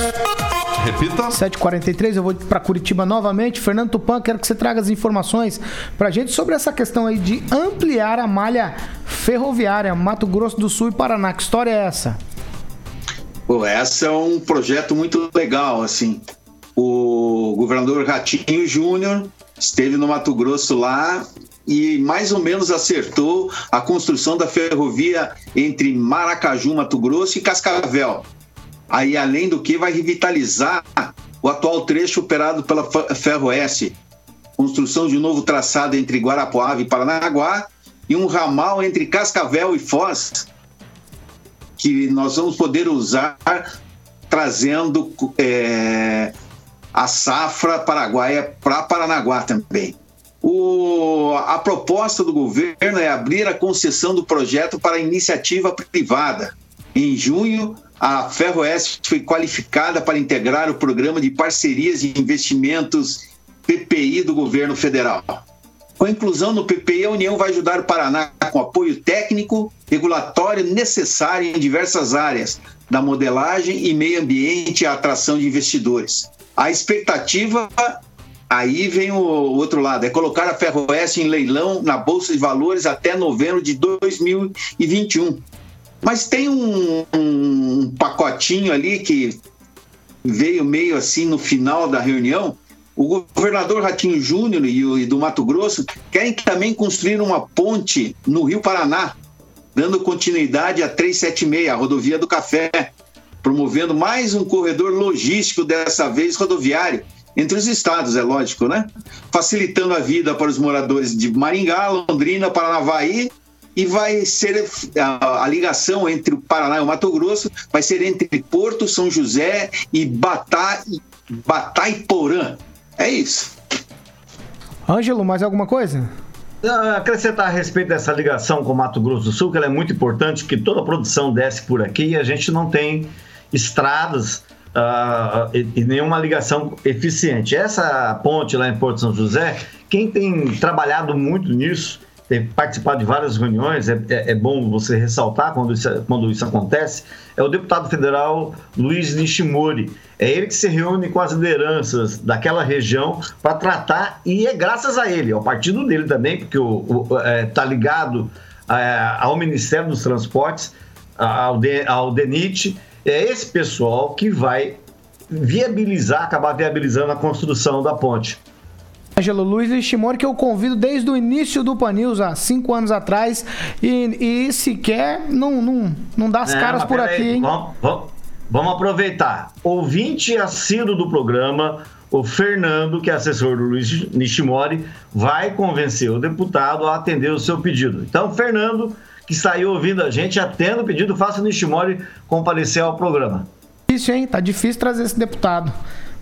Repita. 7h43, eu vou para Curitiba novamente. Fernando Tupan, quero que você traga as informações para gente sobre essa questão aí de ampliar a malha ferroviária Mato Grosso do Sul e Paraná. Que história é essa? Pô, essa é um projeto muito legal, assim. O governador Ratinho Júnior esteve no Mato Grosso lá e mais ou menos acertou a construção da ferrovia entre Maracaju, Mato Grosso e Cascavel. Aí, além do que, vai revitalizar o atual trecho operado pela Ferroeste. Construção de um novo traçado entre Guarapuava e Paranaguá e um ramal entre Cascavel e Foz, que nós vamos poder usar trazendo é, a safra paraguaia para Paranaguá também. O, a proposta do governo é abrir a concessão do projeto para iniciativa privada. Em junho, a Ferroeste foi qualificada para integrar o programa de parcerias e investimentos PPI do governo federal. Com a inclusão no PPI, a União vai ajudar o Paraná com apoio técnico, regulatório necessário em diversas áreas, da modelagem e meio ambiente à atração de investidores. A expectativa, aí vem o outro lado, é colocar a Ferroeste em leilão na Bolsa de Valores até novembro de 2021. Mas tem um, um pacotinho ali que veio meio assim no final da reunião, o governador Ratinho Júnior e, o, e do Mato Grosso querem também construir uma ponte no Rio Paraná, dando continuidade à 376, a rodovia do café, promovendo mais um corredor logístico, dessa vez rodoviário, entre os estados, é lógico, né? Facilitando a vida para os moradores de Maringá, Londrina, Paranavaí e vai ser a, a, ligação entre o Paraná e o Mato Grosso vai ser entre Porto, São José e Batá, Bataiporã. É isso. Ângelo, mais alguma coisa? Acrescentar a respeito dessa ligação com o Mato Grosso do Sul, que ela é muito importante, que toda a produção desce por aqui e a gente não tem estradas uh, e, e, nenhuma ligação eficiente. Essa ponte lá em Porto São José, quem tem trabalhado muito nisso tem participado de várias reuniões, é, é, é bom você ressaltar quando isso, quando isso acontece, é o deputado federal Luiz Nishimori. É ele que se reúne com as lideranças daquela região para tratar, e é graças a ele, ao partido dele também, porque está é, tá ligado é, ao Ministério dos Transportes, ao, de, ao DENIT, é esse pessoal que vai viabilizar, acabar viabilizando a construção da ponte. Ângelo Luiz e Shimori, que eu convido desde o início do Panils, há cinco anos atrás, e, e sequer não, não, não dá as é, caras por aqui, aí, hein? Vamos, vamos, vamos, aproveitar. Ouvinte assíduo do programa, o Fernando, que é assessor do Luiz Nishimori, vai convencer o deputado a atender o seu pedido. Então, Fernando, que saiu ouvindo a gente, atenda o pedido, faça o Nishimori comparecer ao programa. Difícil, hein? Tá difícil trazer esse deputado.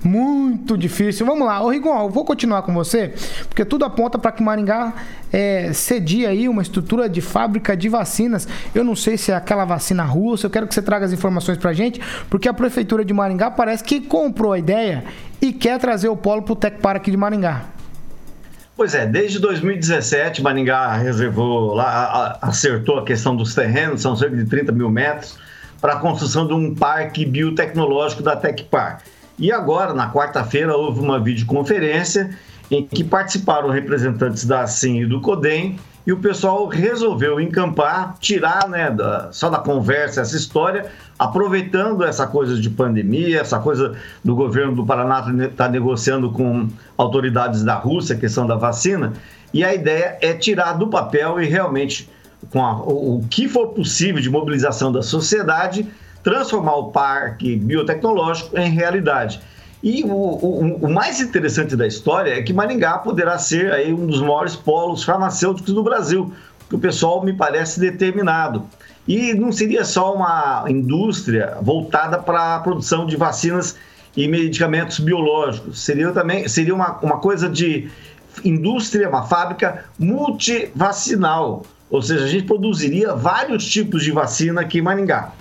Muito difícil. Vamos lá, ô Rigon, eu vou continuar com você, porque tudo aponta para que Maringá é, cedia aí uma estrutura de fábrica de vacinas. Eu não sei se é aquela vacina russa, eu quero que você traga as informações pra gente, porque a prefeitura de Maringá parece que comprou a ideia e quer trazer o polo pro Tec Park de Maringá. Pois é, desde 2017, Maringá reservou lá, acertou a questão dos terrenos, são cerca de 30 mil metros, para a construção de um parque biotecnológico da Tecpar. E agora, na quarta-feira, houve uma videoconferência em que participaram representantes da SIM e do CODEM e o pessoal resolveu encampar, tirar né, da, só da conversa essa história, aproveitando essa coisa de pandemia, essa coisa do governo do Paraná estar tá negociando com autoridades da Rússia a questão da vacina, e a ideia é tirar do papel e realmente, com a, o, o que for possível de mobilização da sociedade, transformar o parque biotecnológico em realidade. E o, o, o, mais interessante da história é que Maringá poderá ser aí um dos maiores polos farmacêuticos do Brasil, que o pessoal me parece determinado. E não seria só uma indústria voltada para a produção de vacinas e medicamentos biológicos, seria também seria uma, uma coisa de indústria, uma fábrica multivacinal, ou seja, a gente produziria vários tipos de vacina aqui em Maringá.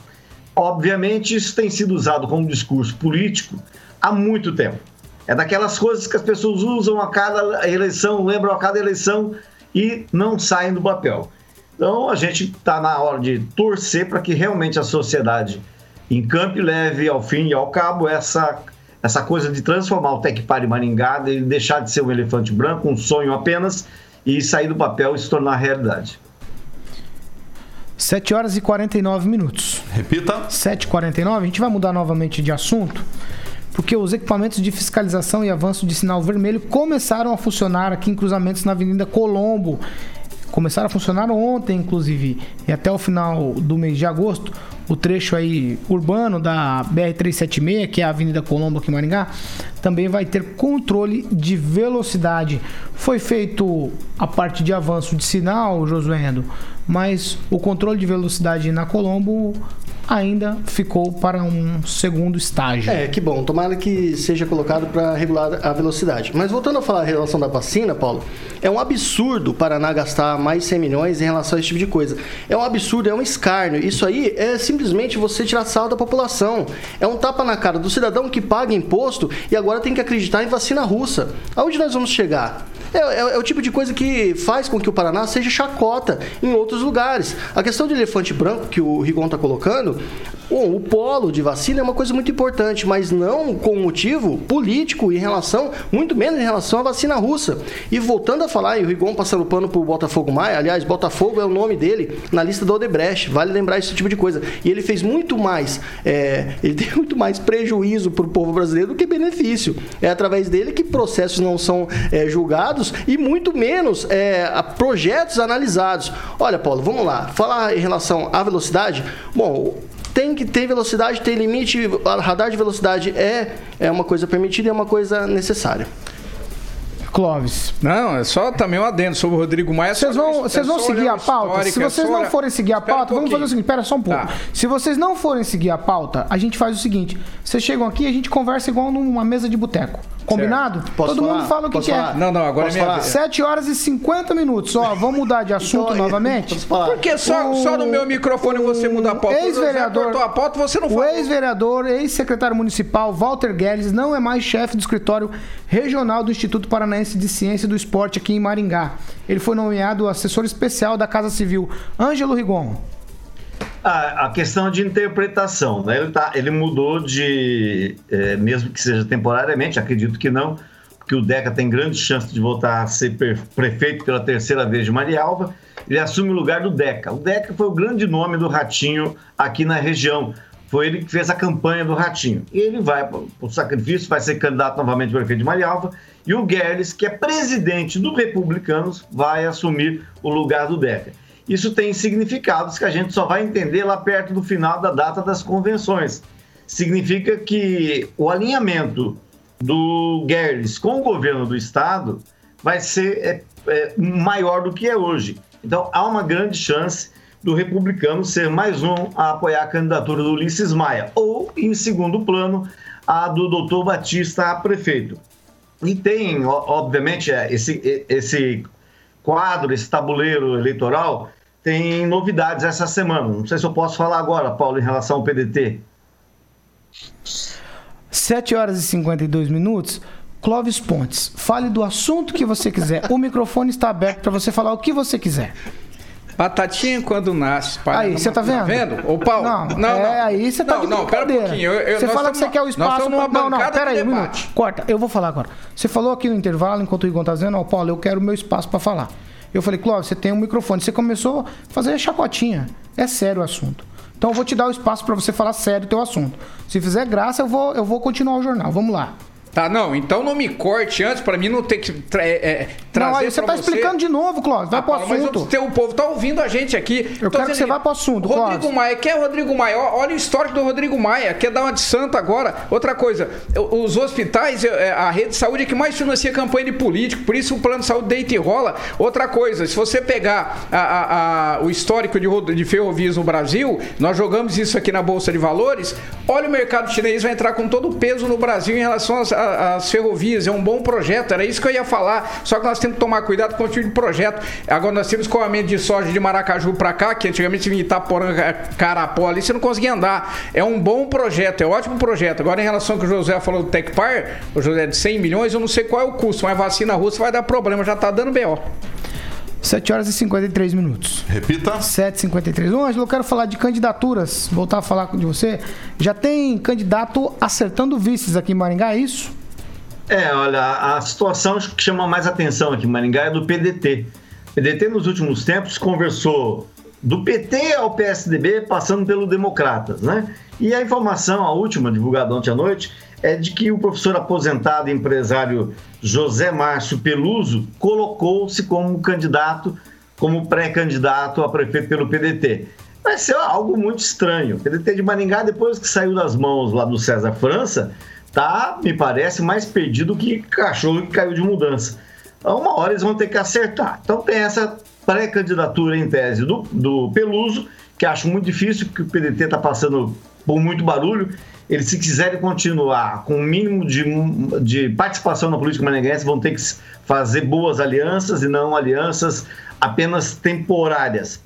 Obviamente, isso tem sido usado como discurso político há muito tempo. É daquelas coisas que as pessoas usam a cada eleição, lembram a cada eleição e não saem do papel. Então, a gente está na hora de torcer para que realmente a sociedade encampe e leve ao fim e ao cabo essa, essa coisa de transformar o Tecpar Maringá, de deixar de ser um elefante branco, um sonho apenas, e sair do papel e se tornar realidade. 7 horas e 49 minutos. Repita. 7h49. A gente vai mudar novamente de assunto, porque os equipamentos de fiscalização e avanço de sinal vermelho começaram a funcionar aqui em cruzamentos na Avenida Colombo. Começaram a funcionar ontem, inclusive, e até o final do mês de agosto o trecho aí urbano da BR-376, que é a Avenida Colombo aqui em Maringá, também vai ter controle de velocidade. Foi feito a parte de avanço de sinal, Josué Endo, mas o controle de velocidade na Colombo ainda ficou para um segundo estágio. É, que bom. Tomara que seja colocado para regular a velocidade. Mas voltando a falar em relação da vacina, Paulo, é um absurdo o Paraná gastar mais 100 milhões em relação a esse tipo de coisa. É um absurdo, é um escárnio. Isso aí é simplesmente você tirar sal da população. É um tapa na cara do cidadão que paga imposto e agora tem que acreditar em vacina russa. Aonde nós vamos chegar? É, é, é, o tipo de coisa que faz com que o Paraná seja chacota em outros lugares. A questão de elefante branco que o Rigon está colocando, bom, o polo de vacina é uma coisa muito importante, mas não com motivo político em relação, muito menos em relação à vacina russa. E voltando a falar, e o Rigon passando pano pro Botafogo Maia, aliás, Botafogo é o nome dele na lista do Odebrecht, vale lembrar esse tipo de coisa. E ele fez muito mais, é, ele tem muito mais prejuízo para o povo brasileiro do que benefício. É através dele que processos não são é, julgados e muito menos é, projetos analisados. Olha, Paulo, vamos lá. Falar em relação à velocidade. Bom, tem que ter velocidade, tem limite. Radar de velocidade é, é uma coisa permitida e é uma coisa necessária. Clóvis. Não, é só também um adendo sobre o Rodrigo Maia. Vocês vão, vocês vão seguir a pauta? Se vocês não forem seguir a pauta, um vamos fazer o seguinte, espera só um pouco. Tá. Se vocês não forem seguir a pauta, a gente faz o seguinte, vocês chegam aqui e a gente conversa igual numa mesa de boteco. Combinado? Posso Todo falar? mundo fala o que Posso quer. falar? Não, não, agora Posso é minha falar? vez. 7 horas e 50 minutos. Ó, vamos mudar de assunto Então, novamente. posso falar? Porque só, só no meu microfone você muda a pauta. Ex-vereador- a pauta, você não O ex-vereador, ex-secretário municipal Walter Guedes não é mais chefe do escritório regional do Instituto Paranaense de Ciência do Esporte aqui em Maringá. Ele foi nomeado assessor especial da Casa Civil. Ângelo Rigon. A, a questão de interpretação, né? Ele, tá, ele mudou de, eh, mesmo que seja temporariamente, acredito que não, porque o Deca tem grande chance de voltar a ser prefeito pela terceira vez de Marialva. Ele assume o lugar do Deca. O Deca foi o grande nome do Ratinho aqui na região. Foi ele que fez a campanha do Ratinho. E ele vai para o sacrifício, vai ser candidato novamente a prefeito de Marialva. E o Guedes, que é presidente do Republicanos, vai assumir o lugar do Deca. Isso tem significados que a gente só vai entender lá perto do final da data das convenções. Significa que o alinhamento do Guedes com o governo do estado vai ser é, é, maior do que é hoje. Então há uma grande chance do republicano ser mais um a apoiar a candidatura do Ulisses Maia, ou, em segundo plano, a do doutor Batista a prefeito. E tem, obviamente, é, esse, esse quadro, esse tabuleiro eleitoral, tem novidades essa semana. Não sei se eu posso falar agora, Paulo, em relação ao PDT. 7 horas e 52 minutos. Clóvis Pontes, fale do assunto que você quiser. O microfone está aberto para você falar o que você quiser. Batatinha quando nasce. pai, Aí, não- você tá vendo? Tá vendo? Ô, Paulo. Não, é, aí você tá não, de não, pera um pouquinho. Eu- eu- você fala que você quer o espaço... pra- Não, não, pera aí, um minuto. Corta, eu vou falar agora. Você falou aqui no intervalo, enquanto o Igor tá dizendo, ó, Paulo, eu quero o meu espaço para falar. Eu falei, Clóvis, você tem um microfone. Você começou a fazer chacotinha. É sério o assunto. Então eu vou te dar o espaço para você falar sério o teu assunto. Se fizer graça, eu vou, eu vou continuar o jornal. Vamos lá. Tá, não, então não me corte antes pra mim não ter que tra é, é, trazer não, aí você tá explicando de novo, Clóvis. Vai Ah, pro Paulo, mas assunto. o povo tá ouvindo a gente aqui. Eu quero que você vá pro assunto, Rodrigo Clóvis. Maia, quem é Rodrigo Maia? Olha o histórico do Rodrigo Maia, quer dar uma de santo agora. Outra coisa, os hospitais, é, a rede de saúde é que mais financia campanha de político, por isso o plano de saúde deita e rola. Outra coisa, se você pegar a- a- a- o histórico de, de ferrovias no Brasil, nós jogamos isso aqui na Bolsa de Valores, olha o mercado chinês vai entrar com todo o peso no Brasil em relação às, a- às ferrovias. É um bom projeto, era isso que eu ia falar. Só que nós temos que tomar cuidado com o tipo de projeto. Agora nós temos escoamento de soja de Maracaju para cá, que antigamente vinha Itaporã, Carapó ali, você não conseguia andar. É um bom projeto, é um ótimo projeto. Agora em relação ao que o José falou do Tecpar, o José de 100 milhões, eu não sei qual é o custo, mas vacina russa vai dar problema, já tá dando BO. 7 horas e 53 minutos. Repita. 7h53. Ô, Ângelo, eu quero falar de candidaturas. Voltar a falar de você. Já tem candidato acertando vices aqui em Maringá, é isso? É, olha, a situação que chama mais atenção aqui em Maringá é do PDT. O PDT nos últimos tempos conversou do PT ao PSDB, passando pelo Democratas, né? E a informação, a última, divulgada ontem à noite, é de que o professor aposentado e empresário José Márcio Peluso colocou-se como candidato, como pré-candidato a prefeito pelo PDT. Vai ser algo muito estranho. O PDT de Maringá, depois que saiu das mãos lá do César França, tá, me parece, mais perdido que cachorro que caiu de mudança. Então, uma hora eles vão ter que acertar. Então tem essa pré-candidatura em tese do, do Peluso, que acho muito difícil, porque o PDT está passando por muito barulho. Eles, se quiserem continuar com o mínimo de, de participação na política maringaense, vão ter que fazer boas alianças e não alianças apenas temporárias.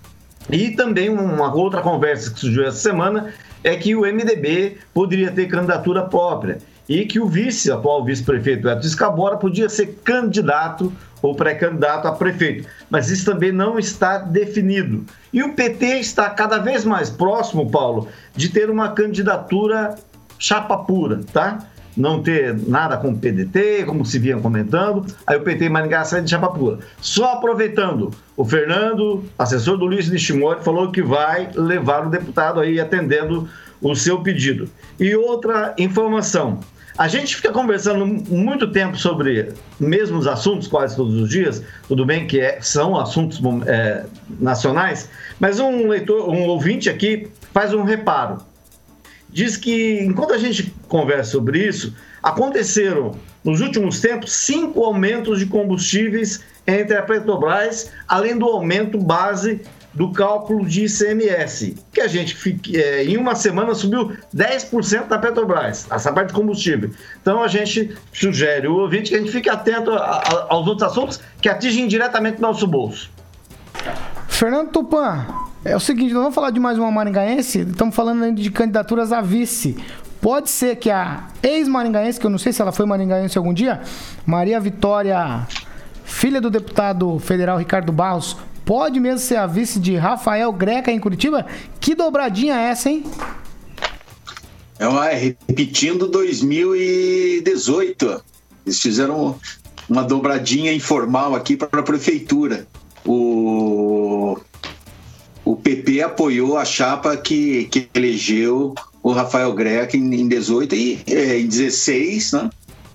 E também uma outra conversa que surgiu essa semana é que o MDB poderia ter candidatura própria e que o vice, atual vice-prefeito Edson Escabora, podia ser candidato ou pré-candidato a prefeito. Mas isso também não está definido. E o PT está cada vez mais próximo, Paulo, de ter uma candidatura chapa pura, tá? Não ter nada com o PDT, como se vinha comentando. Aí o PT Maringá sai de chapa pura. Só aproveitando, o Fernando, assessor do Luiz Nishimori, falou que vai levar o deputado aí atendendo o seu pedido. E outra informação. A gente fica conversando muito tempo sobre mesmos assuntos, quase todos os dias. Tudo bem que é, são assuntos é, nacionais, mas um leitor, um ouvinte aqui faz um reparo. Diz que enquanto a gente conversa sobre isso, aconteceram nos últimos tempos cinco aumentos de combustíveis entre a Petrobras, além do aumento base do cálculo de ICMS, que a gente é, em uma semana subiu 10% da Petrobras, essa parte de combustível. Então a gente sugere o ouvinte que a gente fique atento a, a, aos outros assuntos que atingem diretamente nosso bolso. Fernando Tupan, é o seguinte, nós vamos falar de mais uma maringaense, estamos falando de candidaturas a vice. Pode ser que a ex-maringaense, que eu não sei se ela foi maringaense algum dia, Maria Vitória, filha do deputado federal Ricardo Barros, pode mesmo ser a vice de Rafael Greca em Curitiba? Que dobradinha é essa, hein? É uma, repetindo 2018. Eles fizeram uma dobradinha informal aqui para a prefeitura o, o PP apoiou a chapa que, que elegeu o Rafael Greca em, em 18 e é, em 16, né?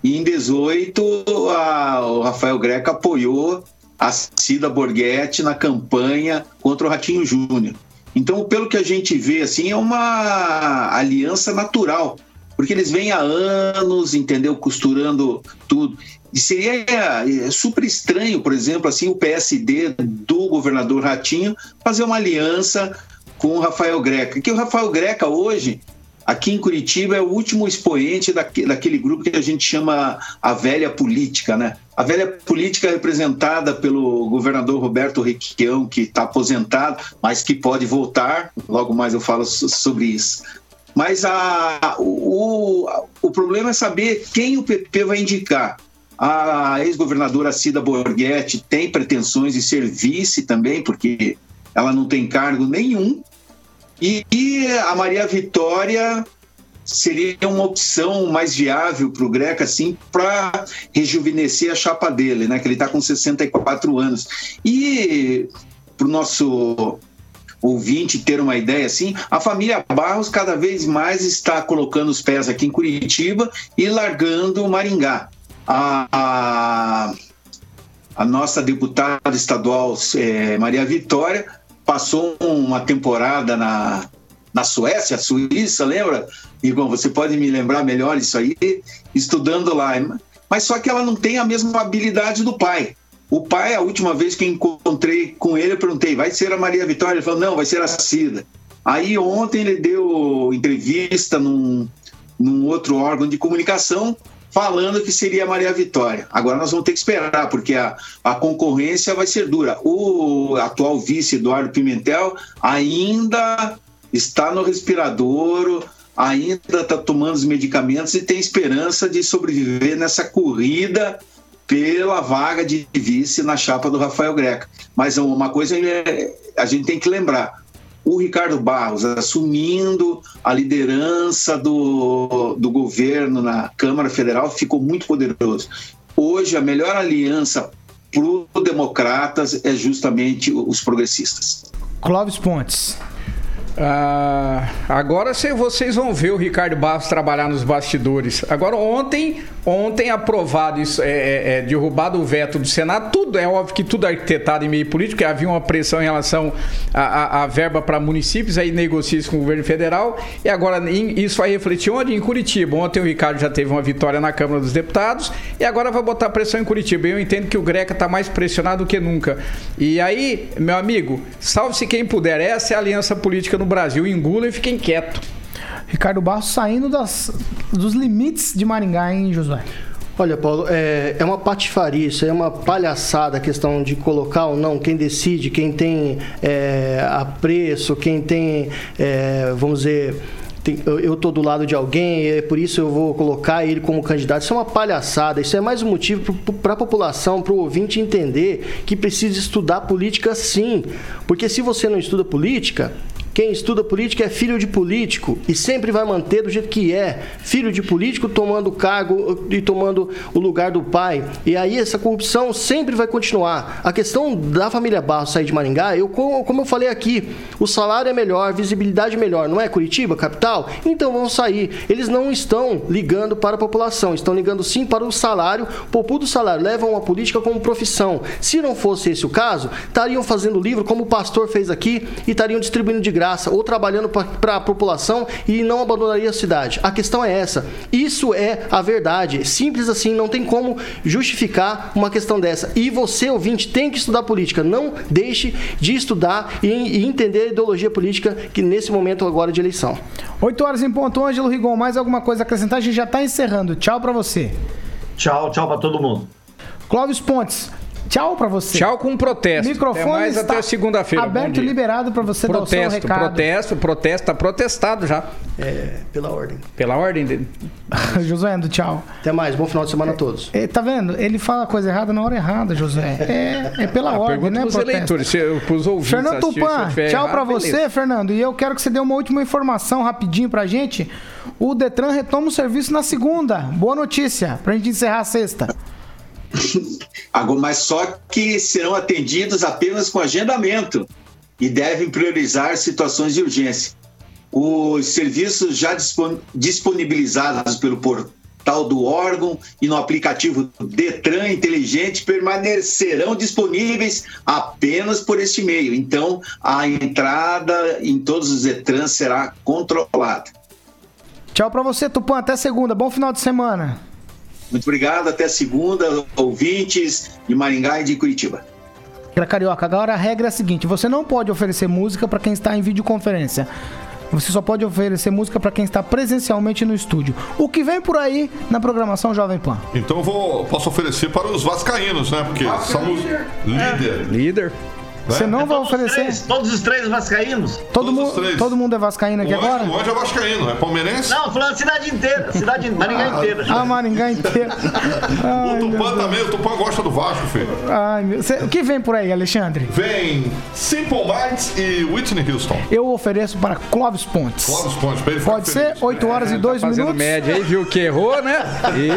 E em 18 a, o Rafael Greca apoiou a Cida Borghetti na campanha contra o Ratinho Júnior. Então, pelo que a gente vê, assim, é uma aliança natural, porque eles vêm há anos, entendeu, costurando tudo. E seria é, super estranho, por exemplo, assim, o PSD do governador Ratinho fazer uma aliança com o Rafael Greca. Que o Rafael Greca hoje, aqui em Curitiba, é o último expoente daquele grupo que a gente chama a velha política, né? A velha política é representada pelo governador Roberto Requião, que está aposentado, mas que pode voltar. Logo mais eu falo sobre isso. Mas a, o, o problema é saber quem o PP vai indicar. A ex-governadora Cida Borghetti tem pretensões de ser vice também, porque ela não tem cargo nenhum. E, e a Maria Vitória seria uma opção mais viável para o Greca, assim, para rejuvenescer a chapa dele, né? Que ele está com 64 anos. E para o nosso ouvinte ter uma ideia assim, a família Barros cada vez mais está colocando os pés aqui em Curitiba e largando Maringá a, a, a nossa deputada estadual é, Maria Vitória passou uma temporada na, na Suécia, Suíça, lembra? Igor, você pode me lembrar melhor isso aí, estudando lá. Mas só que ela não tem a mesma habilidade do pai. O pai, a última vez que encontrei com ele, eu perguntei, vai ser a Maria Vitória? Ele falou, não, vai ser a Cida. Aí ontem ele deu entrevista num, num outro órgão de comunicação falando que seria Maria Vitória. Agora nós vamos ter que esperar, porque a, a concorrência vai ser dura. O atual vice, Eduardo Pimentel, ainda está no respirador, ainda está tomando os medicamentos e tem esperança de sobreviver nessa corrida pela vaga de vice na chapa do Rafael Greca. Mas uma coisa é, a gente tem que lembrar: o Ricardo Barros assumindo a liderança do, do governo na Câmara Federal ficou muito poderoso. Hoje, a melhor aliança para os democratas é justamente os progressistas. Clóvis Pontes. Ah, agora vocês vão ver o Ricardo Barros trabalhar nos bastidores. Agora, ontem, ontem aprovado isso, é, é, é, derrubado o veto do Senado, tudo, é óbvio que tudo arquitetado em meio político, havia uma pressão em relação à verba para municípios, aí negocia isso com o governo federal, e agora isso vai refletir onde? Em Curitiba. Ontem o Ricardo já teve uma vitória na Câmara dos Deputados, e agora vai botar pressão em Curitiba. Eu entendo que o Greca está mais pressionado do que nunca. E aí, meu amigo, salve-se quem puder, essa é a aliança política no Brasil, engula e fiquem quieto. Ricardo Barros saindo das, dos limites de Maringá, hein, Josué? Olha, Paulo, é, é uma patifaria, isso é uma palhaçada a questão de colocar ou não, quem decide, quem tem é, apreço, quem tem, é, vamos dizer, tem, eu estou do lado de alguém, é por isso eu vou colocar ele como candidato. Isso é uma palhaçada, isso é mais um motivo para a população, para o ouvinte entender que precisa estudar política sim. Porque se você não estuda política, quem estuda política é filho de político e sempre vai manter do jeito que é. Filho de político tomando cargo e tomando o lugar do pai. E aí essa corrupção sempre vai continuar. A questão da família Barros sair de Maringá, eu, como eu falei aqui, o salário é melhor, visibilidade melhor, não é Curitiba, capital? Então vão sair. Eles não estão ligando para a população, estão ligando sim para o salário. Populo do salário levam a política como profissão. Se não fosse esse o caso, estariam fazendo livro como o pastor fez aqui e estariam distribuindo de graça graça ou trabalhando para a população e não abandonaria a cidade. A questão é essa. Isso é a verdade. Simples assim, não tem como justificar uma questão dessa. E você, ouvinte, tem que estudar política. Não deixe de estudar e, e entender a ideologia política que nesse momento agora de eleição. 8 horas em ponto, Ângelo Rigon. Mais alguma coisa a acrescentar? A gente já está encerrando. Tchau para você. Tchau, tchau para todo mundo. Clóvis Pontes. Tchau pra você. Tchau com um protesto. Microfone até mais até segunda-feira. Aberto e liberado pra você protesto, dar o seu recado. Protesto, protesto, tá protestado já. É, pela ordem. Pela ordem dele. Josué, tchau. Até mais, bom final de semana a todos. É, tá vendo? Ele fala a coisa errada na hora errada, Josué. É, é pela A ordem, pergunta né? pros protesto. eleitores, se- pros ouvintes. Fernando Tupan, tchau pra você. Fernando. E eu quero que você dê uma última informação rapidinho pra gente. O Detran retoma o serviço na segunda. Boa notícia, pra gente encerrar a sexta. Mas só que serão atendidos apenas com agendamento e devem priorizar situações de urgência. Os serviços já dispon- disponibilizados pelo portal do órgão e no aplicativo Detran Inteligente permanecerão disponíveis apenas por este meio. Então, a entrada em todos os Detrans será controlada. Tchau pra você, Tupan. Até segunda. Bom final de semana. Muito obrigado, até segunda, ouvintes de Maringá e de Curitiba. Carioca, agora a regra é a seguinte: você não pode oferecer música para quem está em videoconferência. Você só pode oferecer música para quem está presencialmente no estúdio. O que vem por aí na programação Jovem Pan? Então eu vou, posso oferecer para os vascaínos, né? Porque somos líder. Líder. Você não vai Todos os oferecer. três- todos os três vascaínos? Todo, mundo, todo mundo é vascaíno aqui O agora? Anjo é vascaíno, é palmeirense? Não, falando cidade inteira. Cidade Maringá inteira. A Maringá inteira. Ai, O Tupã também, o Tupã gosta do Vasco, filho. Ai, meu... Cê- O que vem por aí, Alexandre? Vem Simple Minds e Whitney Houston. Eu ofereço para Clóvis Pontes. Clóvis Pontes, pra ele ficar Pode ser? 8 horas e 2 Tá Fazendo minutos. média aí, viu que errou, né?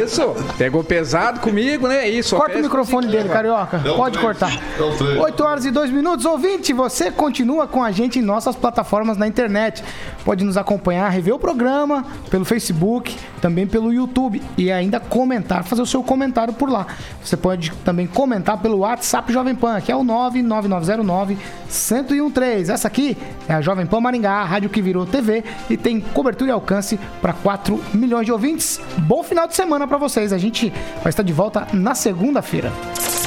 Isso. Pegou pesado comigo, né? Isso. Corta o microfone dele, vai. carioca. É o Pode três. cortar. É o três. 8 horas e 2 minutos. Ouvinte, você continua com a gente em nossas plataformas na internet. Pode nos acompanhar, rever o programa pelo Facebook, também pelo YouTube e ainda comentar, fazer o seu comentário por lá. Você pode também comentar pelo WhatsApp Jovem Pan, que é o 99909 1013. Essa aqui é a Jovem Pan Maringá, a rádio que virou TV e tem cobertura e alcance para 4 milhões de ouvintes. Bom final de semana para vocês. A gente vai estar de volta na segunda-feira.